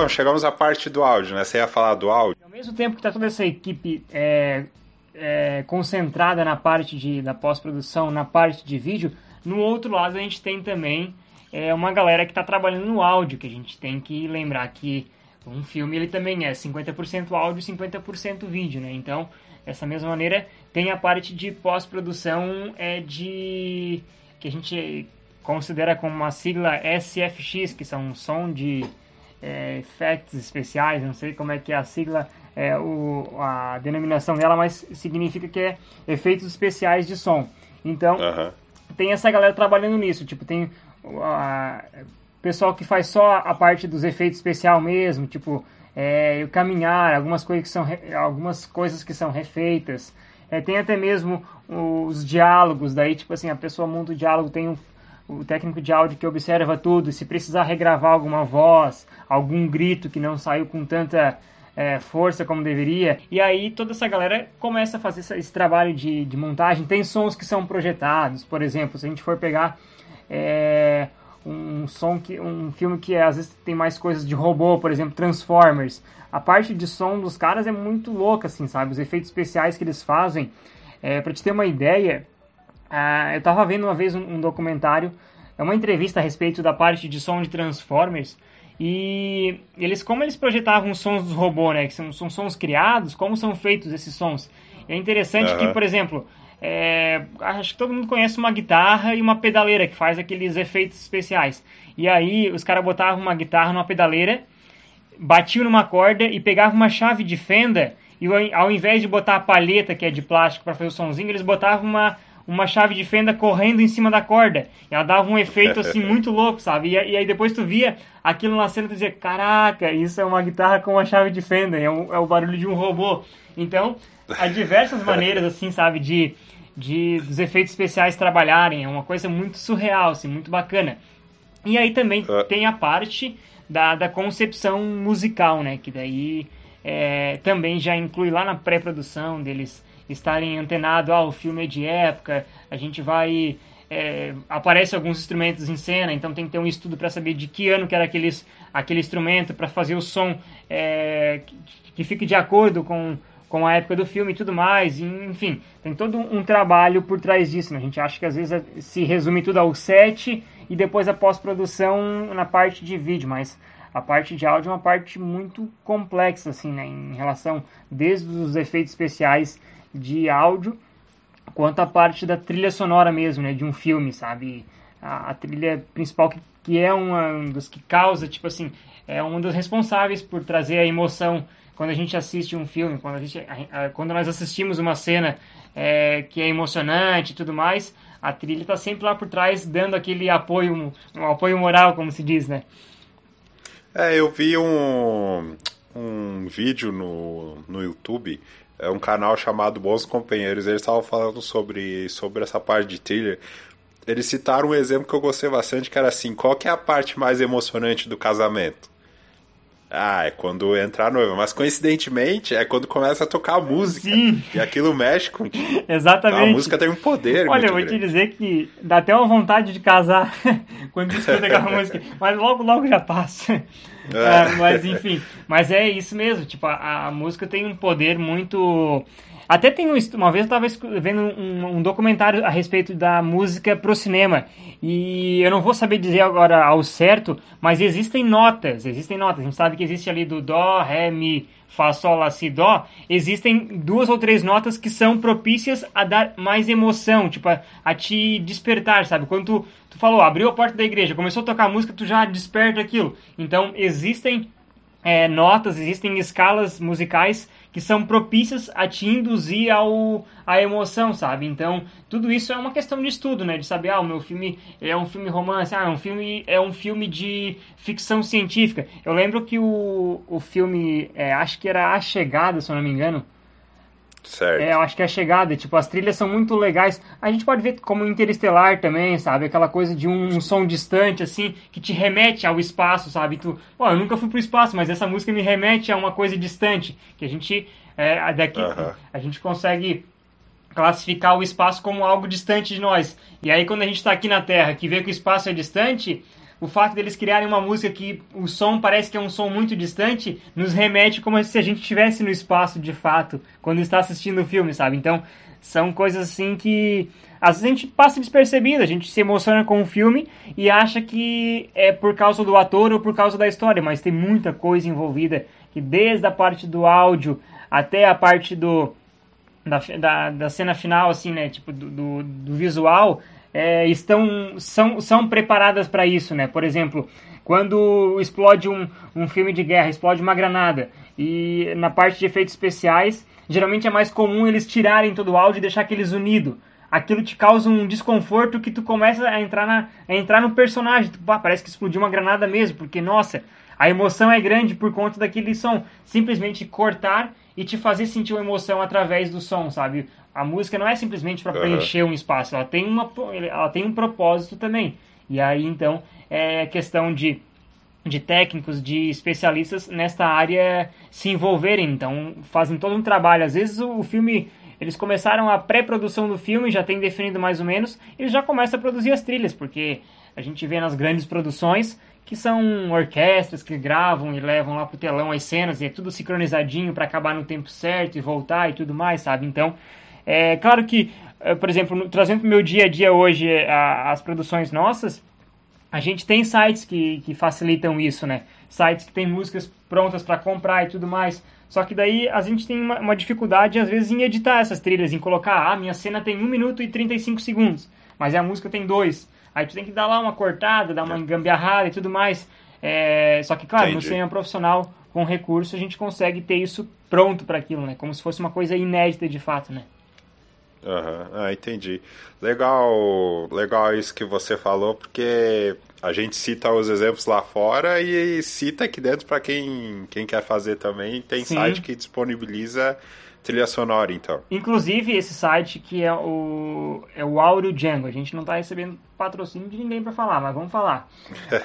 Bom, chegamos à parte do áudio, né? Você ia falar do áudio. Ao mesmo tempo que tá toda essa equipe é, é, concentrada na parte de, da pós-produção, na parte de vídeo, no outro lado a gente tem também é, uma galera que está trabalhando no áudio, que a gente tem que lembrar que um filme ele também é 50% áudio e 50% vídeo, né? Então, dessa mesma maneira, tem a parte de pós-produção é, de que a gente considera como uma sigla SFX, que são som de é, effects especiais, não sei como é que é a sigla, é, o, a denominação dela, mas significa que é efeitos especiais de som. Então, tem essa galera trabalhando nisso, tipo, tem a, pessoal que faz só a parte dos efeitos especial mesmo, tipo, é, o caminhar, algumas coisas que são, algumas coisas que são refeitas. É, tem até mesmo os diálogos, daí, tipo assim, a pessoa monta o diálogo, tem um, o técnico de áudio que observa tudo, se precisar regravar alguma voz, algum grito que não saiu com tanta é, força como deveria. E aí toda essa galera começa a fazer esse, trabalho de, de montagem. Tem sons que são projetados, por exemplo, se a gente for pegar é, um som que um filme que às vezes tem mais coisas de robô, por exemplo, Transformers. A parte de som dos caras é muito louca, assim, sabe? Os efeitos especiais que eles fazem. É, para te ter uma ideia, uh, eu tava vendo uma vez um, um documentário, é uma entrevista a respeito da parte de som de Transformers. E eles, como eles projetavam os sons dos robôs, né? Que são, são sons criados, como são feitos esses sons. É interessante uhum. que, por exemplo, é, acho que todo mundo conhece uma guitarra e uma pedaleira que faz aqueles efeitos especiais. E aí os caras botavam uma guitarra numa pedaleira, batiam numa corda e pegavam uma chave de fenda e ao invés de botar a palheta que é de plástico para fazer o sonzinho, eles botavam uma, uma chave de fenda correndo em cima da corda. E ela dava um efeito assim muito louco, sabe? E, e, aí depois tu via aquilo na cena e tu dizia, caraca, isso é uma guitarra com uma chave de fenda, é, um, é o barulho de um robô. Então, há diversas maneiras, assim, sabe, de, de dos efeitos especiais trabalharem. É uma coisa muito surreal, assim, muito bacana. E aí também uh. tem a parte da, da concepção musical, né? Que daí é, também já inclui lá na pré-produção deles estarem antenados, ah, o filme é de época, a gente vai... É, aparece alguns instrumentos em cena, então tem que ter um estudo para saber de que ano que era aqueles, aquele instrumento, para fazer o som é, que, que fique de acordo com, com a época do filme e tudo mais, enfim, tem todo um trabalho por trás disso, né? A gente acha que às vezes se resume tudo ao set e depois a pós-produção na parte de vídeo, mas a parte de áudio é uma parte muito complexa, assim, né? Em relação desde os efeitos especiais de áudio quanto a parte da trilha sonora mesmo, né? De um filme, sabe? A, a trilha principal que, que é uma, um dos que causa, tipo assim, é um dos responsáveis por trazer a emoção quando a gente assiste um filme, quando, a gente, a, quando nós assistimos uma cena é, que é emocionante e tudo mais, a trilha está sempre lá por trás dando aquele apoio, um apoio moral, como se diz, né? É, eu vi um, um vídeo no, no YouTube, é um canal chamado Bons Companheiros, eles estavam falando sobre, sobre essa parte de trilha. Eles citaram um exemplo que eu gostei bastante, que era assim, qual que é a parte mais emocionante do casamento? Ah, é quando entra a noiva. Mas coincidentemente é quando começa a tocar a música. Sim. E aquilo mexe com. Exatamente. A música tem um poder. Olha, eu vou grande. te dizer que dá até uma vontade de casar quando escuta aquela música. Mas logo, logo já passa. É. É, mas enfim. Mas é isso mesmo. Tipo, a, a música tem um poder muito até tem um, uma vez eu estava vendo um, um, documentário a respeito da música pro cinema e eu não vou saber dizer agora ao certo, mas existem notas, existem notas. A gente sabe que existe ali do dó, ré, mi, fá, sol, lá, si, dó. Existem duas ou três notas que são propícias a dar mais emoção, tipo a, a te despertar, sabe? Quando tu, tu falou, abriu a porta da igreja, começou a tocar música, tu já desperta aquilo. Então existem é, notas, existem escalas musicais que são propícias a te induzir ao, a emoção, sabe? Então, tudo isso é uma questão de estudo, né? De saber, ah, o meu filme é um filme romance, ah, é um filme, é um filme de ficção científica. Eu lembro que o, o filme, é, acho que era A Chegada, se eu não me engano, Certo. É, eu acho que é a chegada, tipo, as trilhas são muito legais. A gente pode ver como Interestelar também, sabe? Aquela coisa de um, um som distante, assim, que te remete ao espaço, sabe? Tu, pô, eu nunca fui pro espaço, mas essa música me remete a uma coisa distante, que a gente, é, daqui, uh -huh. a gente consegue classificar o espaço como algo distante de nós. E aí, quando a gente está aqui na Terra, que vê que o espaço é distante, o fato deles criarem uma música que o som parece que é um som muito distante, nos remete como se a gente estivesse no espaço de fato, quando está assistindo o filme, sabe? Então, são coisas assim que às vezes a gente passa despercebido, a gente se emociona com o filme e acha que é por causa do ator ou por causa da história, mas tem muita coisa envolvida que desde a parte do áudio até a parte do da, da, da cena final, assim, né, tipo do, do, do visual, é, estão são, são preparadas para isso, né? Por exemplo, quando explode um, um filme de guerra, explode uma granada e na parte de efeitos especiais, geralmente é mais comum eles tirarem todo o áudio e deixar aqueles unido. Aquilo te causa um desconforto que tu começa a entrar, na, a entrar no personagem. Tu, pá, parece que explodiu uma granada mesmo, porque, nossa, a emoção é grande por conta daquele som. Simplesmente cortar e te fazer sentir uma emoção através do som, sabe? A música não é simplesmente para preencher um espaço, ela tem, uma, ela tem um propósito também. E aí, então, é questão de, de técnicos, de especialistas nesta área se envolverem. Então, fazem todo um trabalho. Às vezes, o, o filme eles começaram a pré-produção do filme, já tem definido mais ou menos, e eles já começam a produzir as trilhas, porque a gente vê nas grandes produções que são orquestras que gravam e levam lá pro telão as cenas e é tudo sincronizadinho para acabar no tempo certo e voltar e tudo mais, sabe? Então, é claro que, eh, por exemplo, trazendo pro meu dia a dia hoje eh, a, as produções nossas, a gente tem sites que, que facilitam isso, né? Sites que tem músicas prontas para comprar e tudo mais. Só que daí a gente tem uma, uma, dificuldade, às vezes, em editar essas trilhas, em colocar, ah, minha cena tem 1 minuto e 35 segundos, mas a música tem 2. Aí tu tem que dar lá uma cortada, dar uma gambiarrada e tudo mais. É, só que, claro, Entendi. no cinema profissional, com recurso, a gente consegue ter isso pronto para aquilo, né? Como se fosse uma coisa inédita de fato, né? Uhum. Ah, entendi. Legal, legal isso que você falou, porque a gente cita os exemplos lá fora e cita aqui dentro para quem, quem quer fazer também. Tem Sim. site que disponibiliza trilha sonora, então. Inclusive, esse site que é o, é o Auro Django. A gente não está recebendo patrocínio de ninguém para falar, mas vamos falar.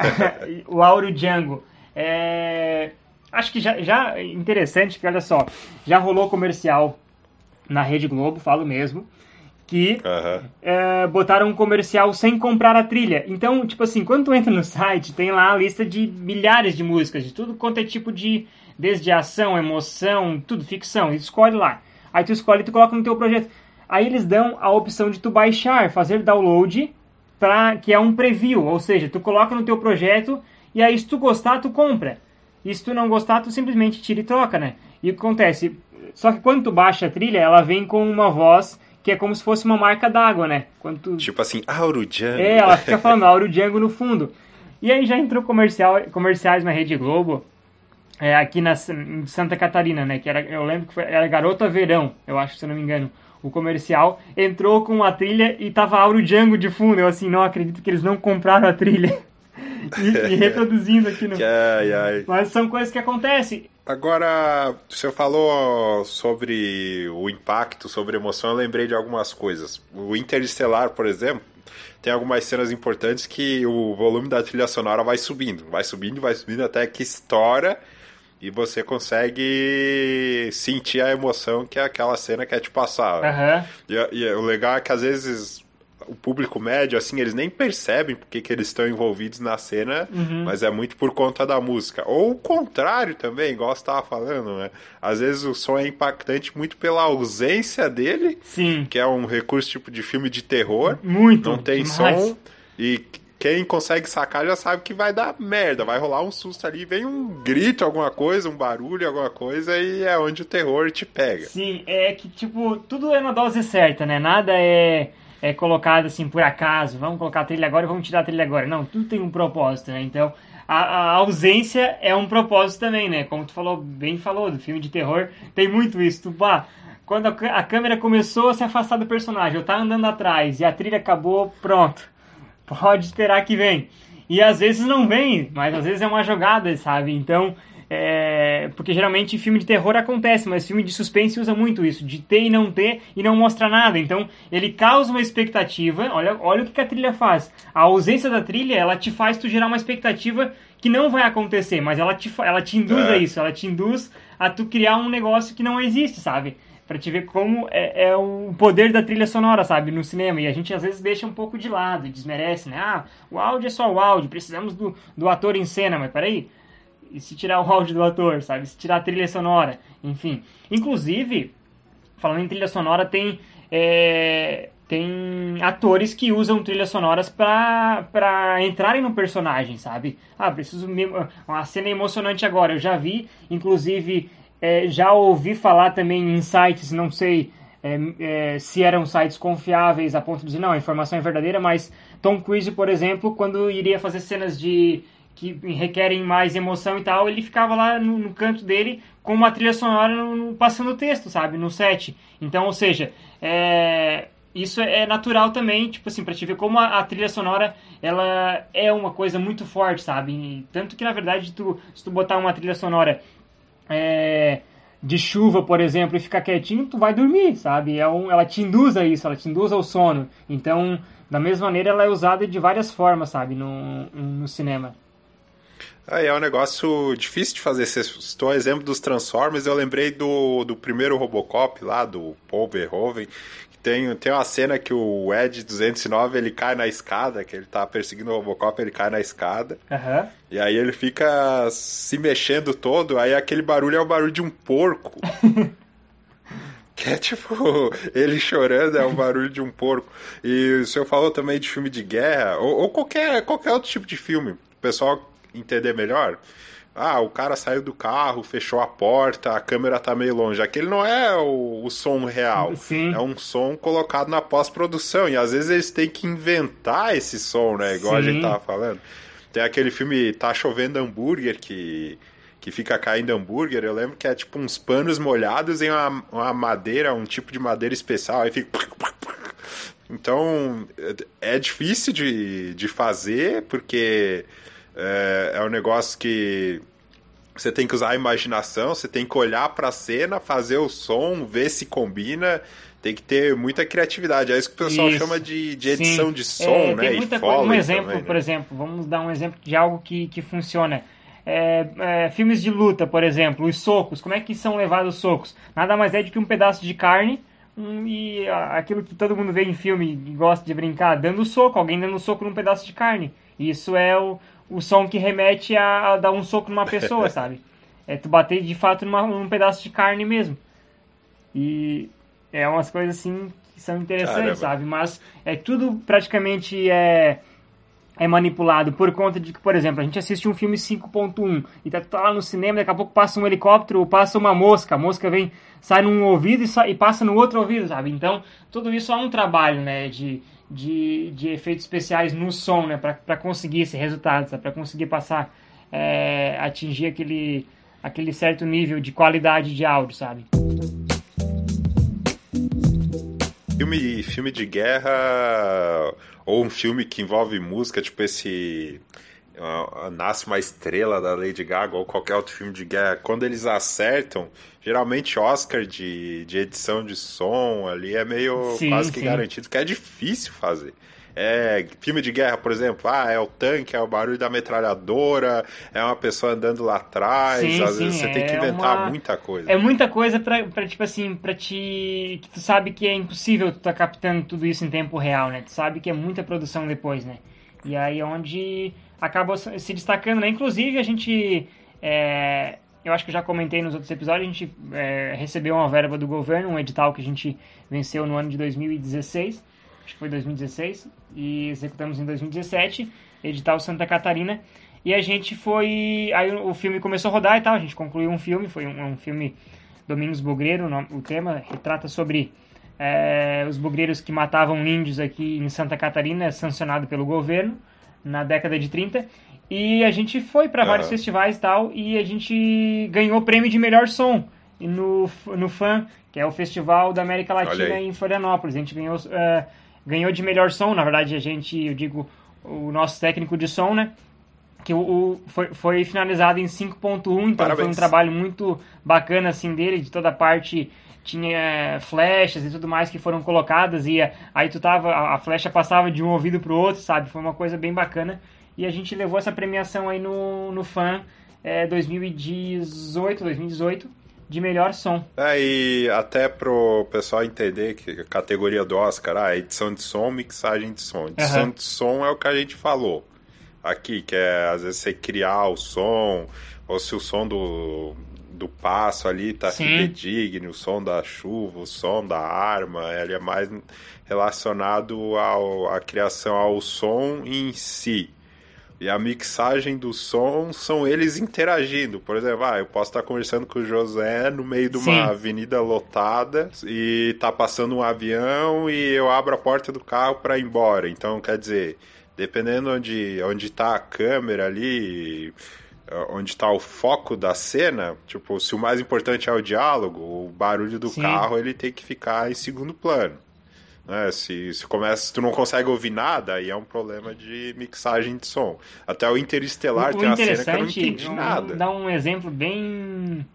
o Auro Django. É... Acho que já, já interessante, que olha só, já rolou comercial na Rede Globo, falo mesmo, que uhum. é, botaram um comercial sem comprar a trilha. Então, tipo assim, quando tu entra no site, tem lá a lista de milhares de músicas, de tudo quanto é tipo de. Desde ação, emoção, tudo, ficção. Escolhe lá. Aí tu escolhe e tu coloca no teu projeto. Aí eles dão a opção de tu baixar, fazer download, pra, que é um preview. Ou seja, tu coloca no teu projeto e aí se tu gostar, tu compra. E se tu não gostar, tu simplesmente tira e troca, né? E o que acontece? Só que quando tu baixa a trilha, ela vem com uma voz que é como se fosse uma marca d'água, né? Quando tu... Tipo assim, Auro Django. É, ela fica falando Auro Django no fundo. E aí já entrou comercial, comerciais na Rede Globo, é, aqui na, em Santa Catarina, né? Que era, eu lembro que foi, era Garota Verão, eu acho, se eu não me engano. O comercial entrou com a trilha e tava Auro Django de fundo. Eu assim, não acredito que eles não compraram a trilha. e, e, reproduzindo aqui no. Ai, ai. Mas são coisas que acontecem. Agora, você falou sobre o impacto, sobre emoção, eu lembrei de algumas coisas. O Interestelar, por exemplo, tem algumas cenas importantes que o volume da trilha sonora vai subindo, vai subindo, vai subindo até que estoura e você consegue sentir a emoção que aquela cena quer te passar. Uhum. E, e, o legal é que às vezes o público médio, assim, eles nem percebem porque que eles estão envolvidos na cena, uhum. mas é muito por conta da música. Ou o contrário também, igual você estava falando, né? Às vezes o som é impactante muito pela ausência dele, Sim. que é um recurso tipo de filme de terror. Muito. Não tem demais. som. E quem consegue sacar já sabe que vai dar merda, vai rolar um susto ali, vem um grito, alguma coisa, um barulho, alguma coisa, e é onde o terror te pega. Sim, é que, tipo, tudo é na dose certa, né? Nada é é colocado assim por acaso, vamos colocar a trilha agora e vamos tirar a trilha agora. Não, tudo tem um propósito, né? Então, a, a, ausência é um propósito também, né? Como tu falou, bem falou, do filme de terror, tem muito isso. Tu, pá, quando a, a câmera começou a se afastar do personagem, eu tava andando atrás e a trilha acabou, pronto. Pode esperar que vem. E às vezes não vem, mas às vezes é uma jogada, sabe? Então, é, porque geralmente filme de terror acontece, mas filme de suspense usa muito isso, de ter e não ter e não mostra nada. Então ele causa uma expectativa. Olha, olha o que a trilha faz. A ausência da trilha ela te faz tu gerar uma expectativa que não vai acontecer, mas ela te, ela te induz é. a isso, ela te induz a tu criar um negócio que não existe, sabe? Pra te ver como é, é, o poder da trilha sonora, sabe, no cinema. E a gente às vezes deixa um pouco de lado, desmerece, né? Ah, o áudio é só o áudio, precisamos do, do ator em cena, mas peraí. Se tirar o áudio do ator, sabe? Se tirar a trilha sonora, enfim. Inclusive, falando em trilha sonora, tem. É, tem atores que usam trilhas sonoras para entrarem no personagem, sabe? Ah, preciso. Uma cena emocionante agora. Eu já vi, inclusive é, já ouvi falar também em sites, não sei é, é, se eram sites confiáveis a ponto de dizer, não, a informação é verdadeira, mas Tom Cruise, por exemplo, quando iria fazer cenas de que requerem mais emoção e tal, ele ficava lá no, no canto dele com uma trilha sonora no, no, passando o texto, sabe, no set. Então, ou seja, é, isso é natural também, tipo assim, pra te ver como a, a, trilha sonora, ela é uma coisa muito forte, sabe? E, tanto que, na verdade, tu, se tu botar uma trilha sonora é, de chuva, por exemplo, e ficar quietinho, tu vai dormir, sabe? É um, ela te induz a isso, ela te induz ao sono. Então, da mesma maneira, ela é usada de várias formas, sabe, no, no cinema. É, é um negócio difícil de fazer. Você citou o exemplo dos Transformers, eu lembrei do, do primeiro Robocop lá, do Paul Verhoeven, tem, tem uma cena que o Ed 209 ele cai na escada, que ele tá perseguindo o Robocop, ele cai na escada. Uhum. E aí ele fica se mexendo todo, aí aquele barulho é o barulho de um porco. que é tipo, ele chorando é o barulho de um porco. E o senhor falou também de filme de guerra, ou, ou qualquer, qualquer outro tipo de filme, o pessoal entender melhor. Ah, o cara saiu do carro, fechou a porta, a câmera tá meio longe. Aquele não é o, o som real. Sim. É um som colocado na pós-produção. E às vezes eles têm que inventar esse som, né? Igual Sim. a gente tava falando. Tem aquele filme Tá Chovendo Hambúrguer que, que fica caindo hambúrguer. Eu lembro que é tipo uns panos molhados em uma, uma madeira, um tipo de madeira especial. Aí fica. Então é difícil de, de fazer porque é, é um negócio que você tem que usar a imaginação, você tem que olhar para a cena, fazer o som, ver se combina. Tem que ter muita criatividade. É isso que o pessoal isso. chama de, de edição Sim. de som, é, né? Muita coisa. Um exemplo, também, né? por exemplo, vamos dar um exemplo de algo que, que funciona. É, é, filmes de luta, por exemplo, os socos, como é que são levados os socos? Nada mais é do que um pedaço de carne um, e aquilo que todo mundo vê em filme e gosta de brincar, dando soco, alguém dando soco num pedaço de carne. Isso é o, o som que remete a, a dar um soco numa pessoa, sabe? É tu bater de fato numa, num pedaço de carne mesmo. E é umas coisas assim que são interessantes, Caramba. sabe? Mas é tudo praticamente é, é manipulado por conta de que, por exemplo, a gente assiste um filme 5.1 e tá, tá, lá no cinema, daqui a pouco passa um helicóptero ou passa uma mosca, a mosca vem, sai num ouvido e, sai, e passa no outro ouvido, sabe? Então, tudo isso é um trabalho, né, de de, de efeitos especiais no som, né? Para conseguir esse resultado, para conseguir passar, é, atingir aquele, aquele certo nível de qualidade de áudio, sabe? Filme, filme de guerra ou um filme que envolve música, tipo esse Nasce uma Estrela da Lady Gaga ou qualquer outro filme de guerra, quando eles acertam, geralmente Oscar de, de edição de som ali é meio sim, quase que sim. garantido, que é difícil fazer. É, filme de guerra, por exemplo, ah, é o tanque, é o barulho da metralhadora, é uma pessoa andando lá atrás, sim, às sim, vezes você é tem que inventar uma... muita coisa. É muita coisa pra, pra, tipo assim, pra te... Tu sabe que é impossível tu tá captando tudo isso em tempo real, né? Tu sabe que é muita produção depois, né? E aí é onde acabou se destacando, né? Inclusive, a gente. É, eu acho que eu já comentei nos outros episódios, a gente é, recebeu uma verba do governo, um edital que a gente venceu no ano de 2016, acho que foi 2016, e executamos em 2017, edital Santa Catarina, e a gente foi. Aí o filme começou a rodar e tal, a gente concluiu um filme, foi um, um filme Domingos Bugreiro, o tema retrata sobre é, os bugreiros que matavam índios aqui em Santa Catarina, sancionado pelo governo na década de 30. E a gente foi para vários festivais e tal, e a gente ganhou o prêmio de melhor som no, no FAN, que é o Festival da América Latina em Florianópolis. A gente ganhou, uh, ganhou de melhor som, na verdade a gente, eu digo, o nosso técnico de som, né? Que o, o foi, foi finalizado em 5.1, então Parabéns. foi um trabalho muito bacana assim dele, de toda a parte tinha flechas e tudo mais que foram colocadas e aí tu tava a flecha passava de um ouvido pro outro, sabe? Foi uma coisa bem bacana. E a gente levou essa premiação aí no no Fan é, 2018, 2018 de melhor som. É, e até pro pessoal entender que a categoria do Oscar, ah, edição de som, mixagem de som. Edição uhum. de som é o que a gente falou aqui, que é às vezes você criar o som, ou se o som do, do passo ali tá fidedigno, o som da chuva, o som da arma, ele é mais relacionado ao, à criação ao som em si. E a mixagem do som são eles interagindo. Por exemplo, ah, eu posso estar conversando com o José no meio de uma Sim. avenida lotada e tá passando um avião e eu abro a porta do carro para ir embora. Então, quer dizer, dependendo onde onde tá a câmera ali, onde está o foco da cena, tipo, se o mais importante é o diálogo, o barulho do Sim. carro ele tem que ficar em segundo plano. Né? Se, se, começa, se tu não consegue ouvir nada, aí é um problema de mixagem de som. Até o Interestelar o, tem uma cena que eu não entendi um, nada. Dá um exemplo bem,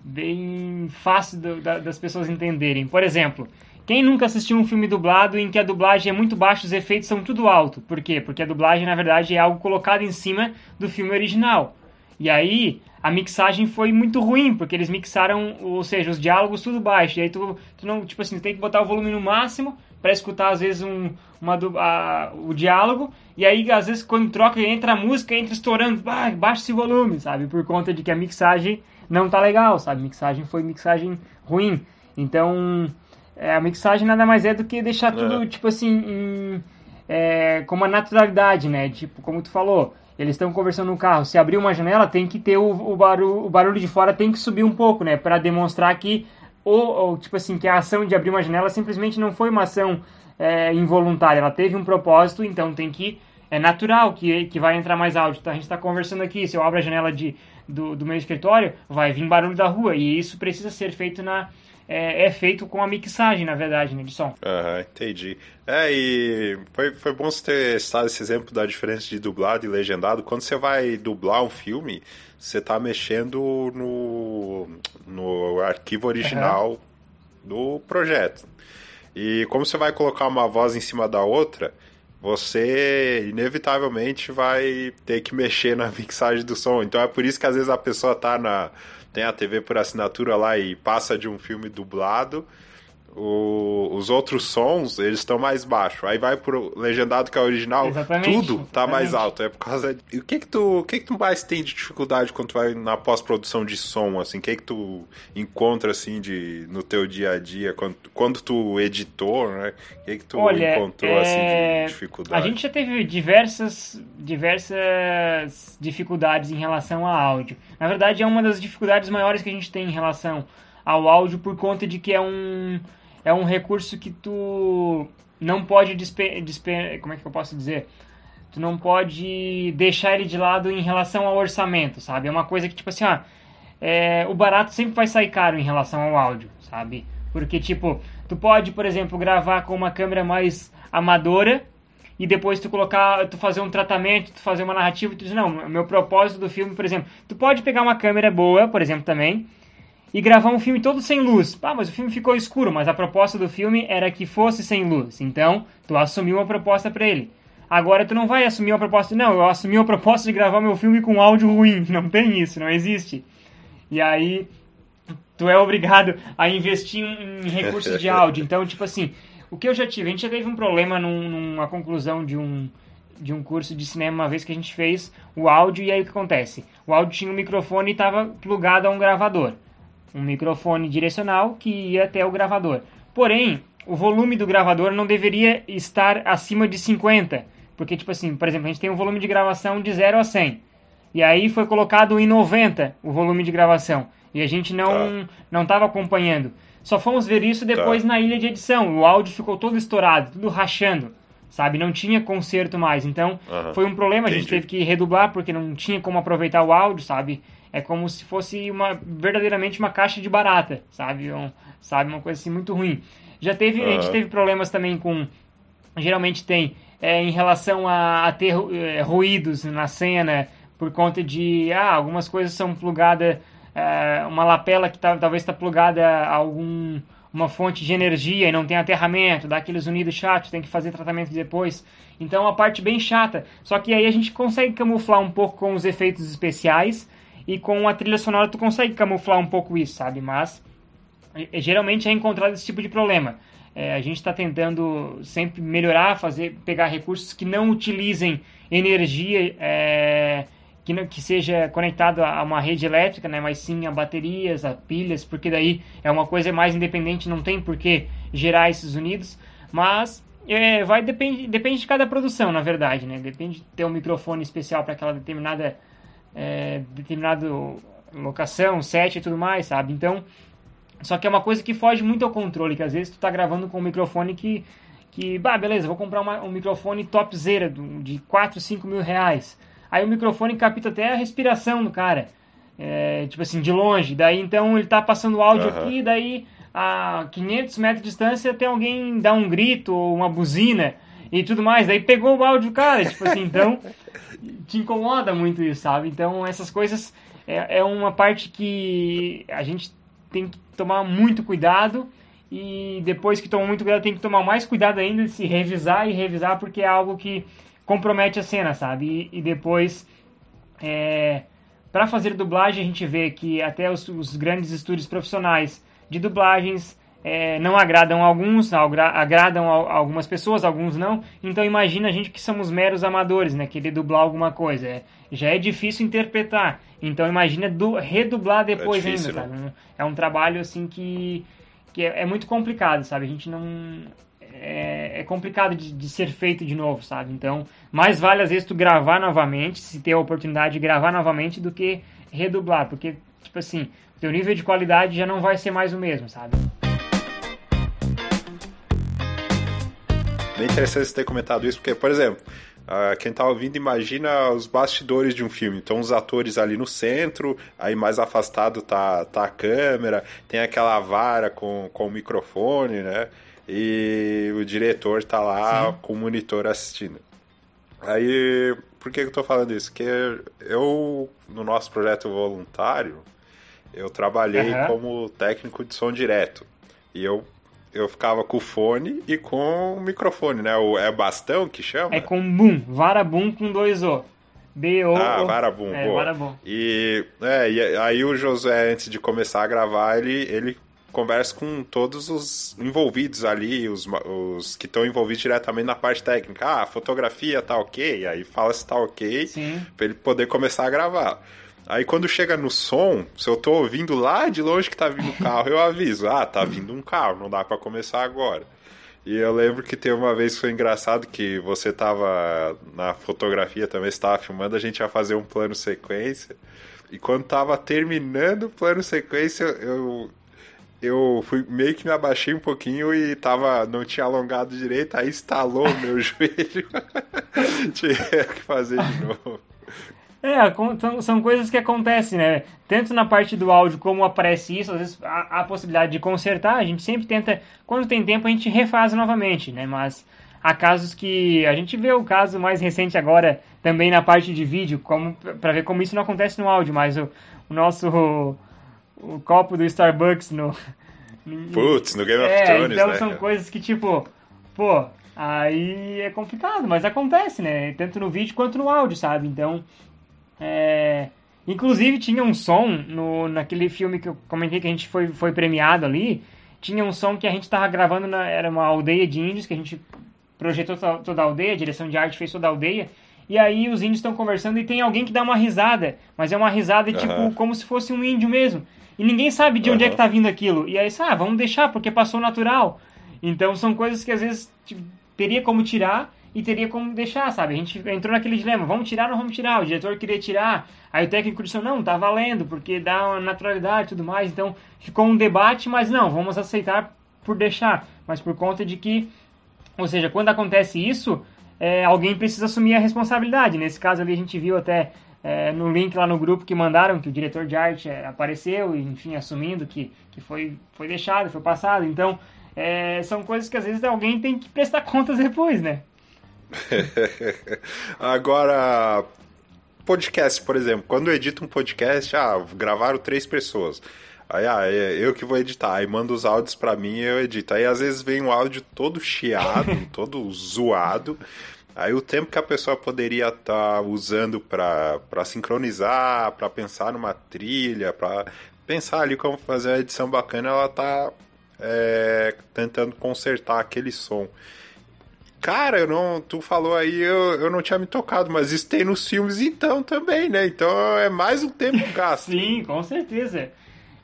bem fácil do, da, das pessoas entenderem. Por exemplo, quem nunca assistiu um filme dublado em que a dublagem é muito baixa, os efeitos são tudo alto? Por quê? Porque a dublagem, na verdade, é algo colocado em cima do filme original. E aí a mixagem foi muito ruim, porque eles mixaram, ou seja, os diálogos tudo baixo. E aí tu, tu não, tipo assim, tem que botar o volume no máximo para escutar às vezes um, uma, a, o diálogo. E aí às vezes quando troca entra a música, entra estourando, ah, baixa esse volume, sabe? Por conta de que a mixagem não tá legal, sabe? Mixagem foi mixagem ruim. Então, é, a mixagem nada mais é do que deixar tudo, é. tipo assim, em, é, com uma naturalidade, né? Tipo, como tu falou, eles estão conversando no carro. Se abrir uma janela, tem que ter o, o, barulho, o barulho de fora tem que subir um pouco, né? Para demonstrar que ou, ou, tipo assim que a ação de abrir uma janela simplesmente não foi uma ação é, involuntária. Ela teve um propósito, então tem que é natural que, que vai entrar mais áudio. Então, a gente está conversando aqui. Se eu abro a janela de, do, do meu escritório, vai vir barulho da rua e isso precisa ser feito na é, é, feito com a mixagem, na verdade, né, de som. Aham, entendi. É, e foi, foi bom você ter citado esse exemplo da diferença de dublado e legendado. Quando você vai dublar um filme, você está mexendo no, no arquivo original uhum. do projeto. E como você vai colocar uma voz em cima da outra, você inevitavelmente vai ter que mexer na mixagem do som. Então é por isso que às vezes a pessoa está na tem a TV por assinatura lá e passa de um filme dublado, o, os outros sons eles estão mais baixos. Aí vai pro legendado que é original, exatamente, tudo tá exatamente. mais alto. É por causa de... o que que tu, o que que tu mais tem de dificuldade quando tu vai na pós-produção de som assim? O que que tu encontra assim de no teu dia a dia quando, quando tu editou, né? O que que tu Olha, encontrou é... assim de é, dificuldade? A gente já teve diversas diversas dificuldades em relação a áudio. Na verdade, é uma das dificuldades maiores que a gente tem em relação ao áudio por conta de que é um é um recurso que tu não pode despe, despe, como é que eu posso dizer? Tu não pode deixar ele de lado em relação ao orçamento, sabe? É uma coisa que tipo assim, ah, é, o barato sempre vai sair caro em relação ao áudio, sabe? Porque tipo, tu pode, por exemplo, gravar com uma câmera mais amadora e depois tu colocar, tu fazer um tratamento, tu fazer uma narrativa, tu diz, não, meu propósito do filme, por exemplo, tu pode pegar uma câmera boa, por exemplo, também, e gravar um filme todo sem luz. Ah, mas o filme ficou escuro, mas a proposta do filme era que fosse sem luz. Então, tu assumiu uma proposta para ele. Agora tu não vai assumir uma proposta, não, eu assumi a proposta de gravar meu filme com áudio ruim. Não tem isso, não existe. E aí tu é obrigado a investir em recursos de áudio. Então, tipo assim, o que eu já tive, a gente já teve um problema num, numa conclusão de um de um curso de cinema uma vez que a gente fez o áudio e aí o que acontece? O áudio tinha um microfone e estava plugado a um gravador um microfone direcional que ia até o gravador. Porém, o volume do gravador não deveria estar acima de 50, porque tipo assim, por exemplo, a gente tem um volume de gravação de 0 a 100. E aí foi colocado em 90 o volume de gravação, e a gente não tá. não estava acompanhando. Só fomos ver isso depois tá. na ilha de edição. O áudio ficou todo estourado, tudo rachando, sabe? Não tinha conserto mais. Então, uhum. foi um problema, a gente teve que redublar porque não tinha como aproveitar o áudio, sabe? é como se fosse uma verdadeiramente uma caixa de barata, sabe? Um, sabe uma coisa assim muito ruim. Já teve, uhum. a gente teve problemas também com geralmente tem é, em relação a, a ter é, ruídos na cena por conta de ah, algumas coisas são plugadas é, uma lapela que tá, talvez está plugada a algum uma fonte de energia e não tem aterramento, dá aqueles unidos chatos, tem que fazer tratamento depois. Então é uma parte bem chata. Só que aí a gente consegue camuflar um pouco com os efeitos especiais e com a trilha sonora tu consegue camuflar um pouco isso, sabe? Mas geralmente é encontrado esse tipo de problema. É, a gente está tentando sempre melhorar, fazer, pegar recursos que não utilizem energia é, que, não, que seja conectado a uma rede elétrica, né, mas sim a baterias, a pilhas, porque daí é uma coisa mais independente, não tem por que gerar esses unidos. Mas é, vai depende, depende de cada produção, na verdade, né? Depende de ter um microfone especial para aquela determinada é, determinado locação, set e tudo mais, sabe? Então, só que é uma coisa que foge muito ao controle, que às vezes tu tá gravando com um microfone que, que bah, beleza, vou comprar uma, um microfone topzera de 4, 5 mil reais. Aí o microfone capta até a respiração do cara, é, tipo assim, de longe. Daí então ele tá passando áudio uhum. aqui, daí a 500 metros de distância tem alguém dá um grito ou uma buzina e tudo mais. Daí pegou o áudio do cara, tipo assim, então te incomoda muito isso, sabe? Então essas coisas é, é uma parte que a gente tem que tomar muito cuidado e depois que toma muito cuidado tem que tomar mais cuidado ainda de se revisar e revisar porque é algo que compromete a cena, sabe? E, e depois é, para fazer dublagem a gente vê que até os, os grandes estúdios profissionais de dublagens é, não agradam alguns, agradam algumas pessoas, alguns não. Então imagina a gente que somos meros amadores, né? Querer dublar alguma coisa. É, já é difícil interpretar. Então imagina do, redublar depois é difícil, ainda, sabe? É um trabalho assim que, que é, é, muito complicado, sabe? A gente não. É, é complicado de, de, ser feito de novo, sabe? Então, mais vale às vezes tu gravar novamente, se ter a oportunidade de gravar novamente, do que redublar. Porque, tipo assim, teu nível de qualidade já não vai ser mais o mesmo, sabe? bem interessante você ter comentado isso, porque, por exemplo, uh, quem tá ouvindo imagina os bastidores de um filme. Então, os atores ali no centro, aí mais afastado tá, tá a câmera, tem aquela vara com, com o microfone, né? E o diretor tá lá Sim. com o monitor assistindo. Aí, por que, eu tô falando isso? Que eu, no nosso projeto voluntário, eu trabalhei uhum. como técnico de som direto. E eu eu ficava com o fone e com o microfone, né? O, é bastão que chama? É com boom, varabum com dois O. B-O. Ah, varabum, é, varabum. E, é, e aí o Josué, antes de começar a gravar, ele, ele conversa com todos os envolvidos ali, os, os que estão envolvidos diretamente na parte técnica. Ah, a fotografia tá ok, aí fala se tá ok, Sim. pra ele poder começar a gravar. Aí quando chega no som, se eu tô ouvindo lá de longe que tá vindo o carro, eu aviso, ah, tá vindo um carro, não dá para começar agora. E eu lembro que teve uma vez que foi engraçado que você tava na fotografia também, estava filmando, a gente ia fazer um plano sequência. E quando tava terminando o plano sequência, eu eu fui meio que me abaixei um pouquinho e tava não tinha alongado direito, aí estalou o meu joelho. Tinha que fazer de novo. É, são coisas que acontecem, né? Tanto na parte do áudio como aparece isso, às vezes há a possibilidade de consertar, a gente sempre tenta, quando tem tempo, a gente refaz novamente, né? Mas há casos que a gente vê o caso mais recente agora também na parte de vídeo, como para ver como isso não acontece no áudio, mas o, o nosso o, copo do Starbucks no Putz, no Game of é, Thrones, então né? são coisas que tipo, pô, aí é complicado, mas acontece, né? Tanto no vídeo quanto no áudio, sabe? Então, é, inclusive tinha um som no, naquele filme que eu comentei que a gente foi, foi premiado ali. Tinha um som que a gente estava gravando, na, era uma aldeia de índios que a gente projetou toda a aldeia, a direção de arte fez toda a aldeia. E aí os índios estão conversando e tem alguém que dá uma risada, mas é uma risada tipo como se fosse um índio mesmo. E ninguém sabe de onde é que tá vindo aquilo. E aí, ah, vamos deixar porque passou natural. Então são coisas que às vezes tipo, teria como tirar, e teria como deixar, sabe? A gente entrou naquele dilema, vamos tirar ou não vamos tirar? O diretor queria tirar, aí o técnico disse, não, tá valendo, porque dá uma naturalidade e tudo mais, então ficou um debate, mas não, vamos aceitar por deixar, mas por conta de que, ou seja, quando acontece isso, é, alguém precisa assumir a responsabilidade, nesse caso ali a gente viu até é, no link lá no grupo que mandaram que o diretor de arte é, apareceu, e, enfim, assumindo que, que foi, foi deixado, foi passado, então... É, são coisas que às vezes alguém tem que prestar contas depois, né? Agora, podcast, por exemplo. Quando eu edito um podcast, ah, gravaram três pessoas. Aí, ah, é eu que vou editar. Aí manda os áudios para mim e eu edito. Aí às vezes vem um áudio todo chiado, todo zoado. Aí o tempo que a pessoa poderia estar tá usando para sincronizar, para pensar numa trilha, para pensar ali como fazer uma edição bacana, ela tá é, tentando consertar aquele som. Cara, eu não, tu falou aí, eu, eu não tinha me tocado, mas isso tem nos filmes então também, né? Então é mais um tempo gasto. Sim, com certeza.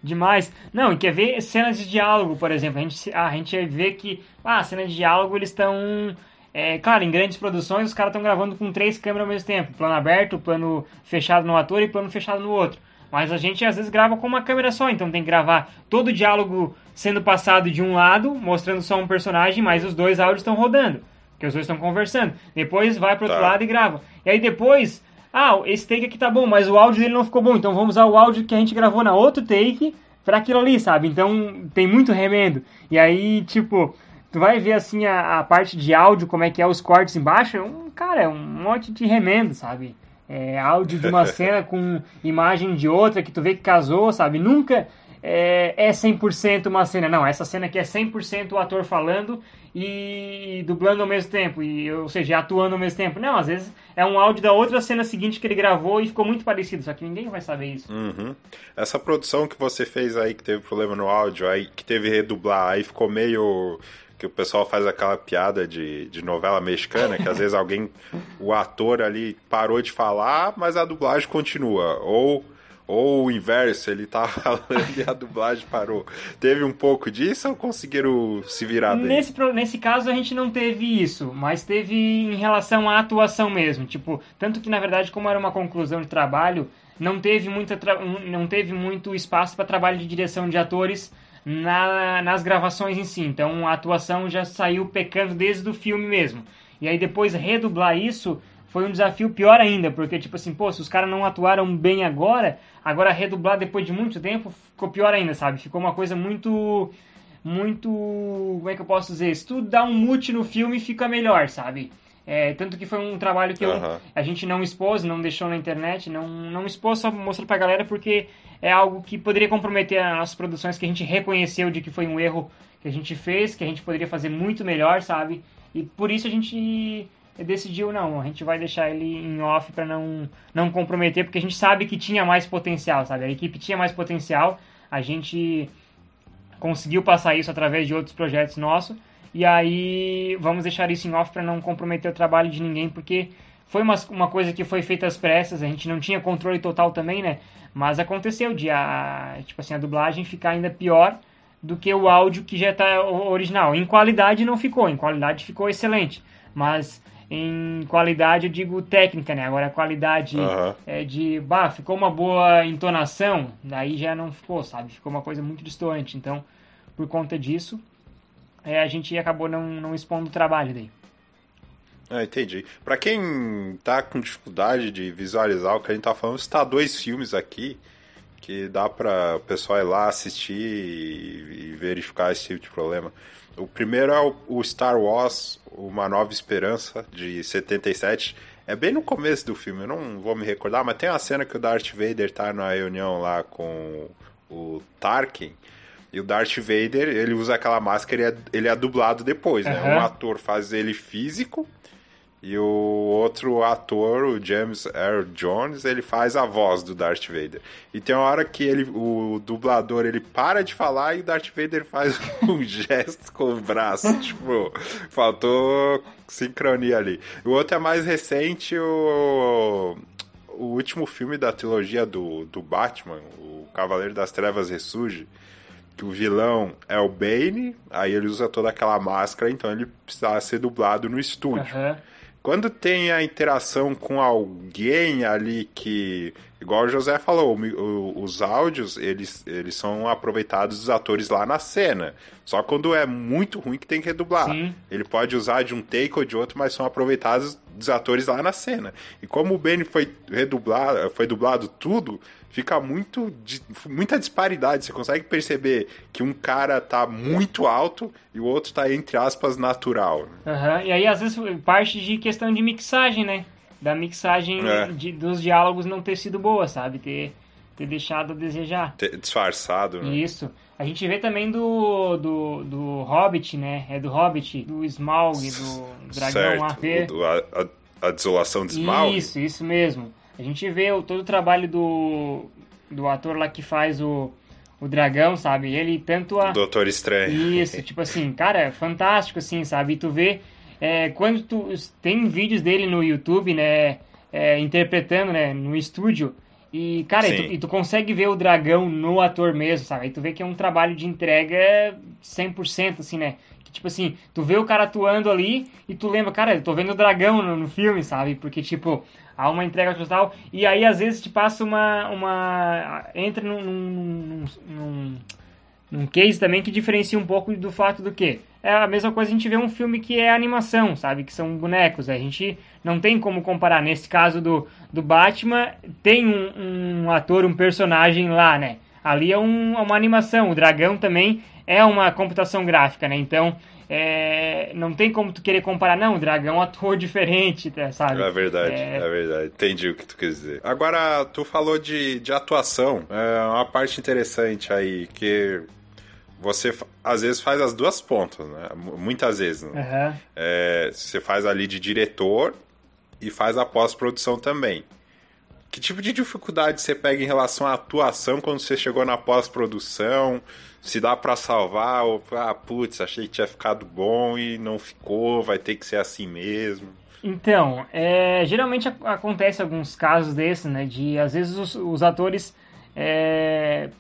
Demais. Não, e quer ver cenas de diálogo, por exemplo. A gente, a gente vê que, ah, cena de diálogo eles estão. É, claro, em grandes produções os caras estão gravando com três câmeras ao mesmo tempo: plano aberto, plano fechado no ator e plano fechado no outro. Mas a gente às vezes grava com uma câmera só, então tem que gravar todo o diálogo sendo passado de um lado, mostrando só um personagem, mas os dois áudios estão rodando. Porque os dois estão conversando. Depois vai pro outro tá. lado e grava. E aí depois, ah, esse take aqui tá bom, mas o áudio dele não ficou bom. Então vamos usar o áudio que a gente gravou na outro take para aquilo ali, sabe? Então tem muito remendo. E aí, tipo, tu vai ver assim a, a, parte de áudio, como é que é os cortes embaixo. É um, cara, é um monte de remendo, sabe? É áudio de uma cena com imagem de outra que tu vê que casou, sabe? Nunca é, é 100% uma cena. Não, essa cena aqui é 100% o ator falando e dublando ao mesmo tempo, e, ou seja, atuando ao mesmo tempo. Não, às vezes é um áudio da outra cena seguinte que ele gravou e ficou muito parecido, só que ninguém vai saber isso. Uhum. Essa produção que você fez aí, que teve problema no áudio, aí que teve redublar, aí ficou meio que o pessoal faz aquela piada de, de novela mexicana, que às vezes alguém, o ator ali parou de falar, mas a dublagem continua. Ou ou o inverso, ele tá falando e a dublagem parou. Teve um pouco disso ou conseguiram se virar bem? Nesse, nesse caso a gente não teve isso, mas teve em relação à atuação mesmo. Tipo, tanto que na verdade, como era uma conclusão de trabalho, não teve, muita não teve muito espaço para trabalho de direção de atores na, nas gravações em si. Então a atuação já saiu pecando desde o filme mesmo. E aí depois redublar isso foi um desafio pior ainda, porque tipo assim, pô, se os caras não atuaram bem agora, agora redublar depois de muito tempo ficou pior ainda, sabe? Ficou uma coisa muito muito, como é que eu posso dizer? Se tu dá um mute no filme, fica melhor, sabe? É, tanto que foi um trabalho que eu, a gente não expôs, não deixou na internet, não, não expôs, só mostrou pra galera porque é algo que poderia comprometer as nossas produções que a gente reconheceu de que foi um erro que a gente fez, que a gente poderia fazer muito melhor, sabe? E por isso a gente decidiu não, a gente vai deixar ele em off para não não comprometer, porque a gente sabe que tinha mais potencial, sabe? A equipe tinha mais potencial, a gente conseguiu passar isso através de outros projetos nossos, e aí vamos deixar isso em off para não comprometer o trabalho de ninguém, porque foi uma, uma coisa que foi feita às pressas, a gente não tinha controle total também, né? Mas aconteceu de a, tipo assim, a dublagem ficar ainda pior do que o áudio que já está original. Em qualidade não ficou, em qualidade ficou excelente, mas em qualidade, eu digo técnica, né? Agora a qualidade uhum. é de, bah, ficou uma boa entonação, daí já não ficou, sabe? Ficou uma coisa muito distante. Então, por conta disso, é, a gente acabou não, não expondo o trabalho daí. Ah, entendi. Para quem tá com dificuldade de visualizar o que a gente tá falando, está dois filmes aqui que dá para o pessoal ir lá assistir e, verificar esse tipo de problema. O primeiro é o, Star Wars, Uma Nova Esperança, de 77. É bem no começo do filme, eu não vou me recordar, mas tem uma cena que o Darth Vader tá na reunião lá com o Tarkin. E o Darth Vader, ele usa aquela máscara e é, ele é dublado depois, né? Uhum. Um ator faz ele físico e o outro ator, o James Earl Jones, ele faz a voz do Darth Vader. E tem uma hora que ele, o dublador ele para de falar e o Darth Vader faz um gesto com o braço. tipo, faltou sincronia ali. O outro é mais recente, o, o último filme da trilogia do, do Batman, o Cavaleiro das Trevas Ressurge que o vilão é o Bane, aí ele usa toda aquela máscara, então ele precisa ser dublado no estúdio. Uhum. Quando tem a interação com alguém ali que, igual o José falou, os áudios eles, eles são aproveitados dos atores lá na cena. Só quando é muito ruim que tem que redublar. Sim. Ele pode usar de um take ou de outro, mas são aproveitados dos atores lá na cena. E como o Benny foi redublado, foi dublado tudo, fica muito muita disparidade. Você consegue perceber que um cara tá muito alto e o outro tá, entre aspas, natural. Uhum. E aí, às vezes, parte de questão de mixagem, né? Da mixagem é. de, dos diálogos não ter sido boa, sabe? Ter, ter deixado a desejar. Disfarçado, né? Isso. A gente vê também do, do, do Hobbit, né? É do Hobbit, do Smaug, do Dragão certo. AP. A, a, a, desolação de Smaug? Isso, isso mesmo. A gente vê o, todo o trabalho do, do ator lá que faz o, o dragão, sabe? Ele tanto a... Doutor Estranho. Isso, tipo assim, cara, é fantástico, assim, sabe? E tu vê, é, quando tu... Tem vídeos dele no YouTube, né? É, interpretando, né? No estúdio e, cara, e tu, e tu, consegue ver o dragão no ator mesmo, sabe? Aí tu vê que é um trabalho de entrega 100%, assim, né? Que, tipo assim, tu vê o cara atuando ali e tu lembra, cara, eu tô vendo o dragão no, no filme, sabe? Porque, tipo, há uma entrega total. E aí, às vezes, te passa uma... uma entra num, num, num, num case também que diferencia um pouco do fato do que é a mesma coisa a gente vê um filme que é animação, sabe? Que são bonecos. A gente não tem como comparar. Nesse caso do, do Batman, tem um, um ator, um personagem lá, né? Ali é um, uma animação. O dragão também é uma computação gráfica, né? Então, é, não tem como tu querer comparar, não, o dragão ator diferente, tá, sabe? É verdade, é... é... verdade. Entendi o que tu quis dizer. Agora, tu falou de, de atuação, é uma parte interessante aí, que você às vezes faz as duas pontas, né? Muitas vezes. Né? Uhum. É, você faz ali de diretor e faz a pós-produção também. Que tipo de dificuldade você pega em relação à atuação quando você chegou na pós-produção? Se dá para salvar ou, ah, putz, achei que tinha ficado bom e não ficou, vai ter que ser assim mesmo? Então, é, geralmente acontece alguns casos desses, né? De às vezes os, os atores é,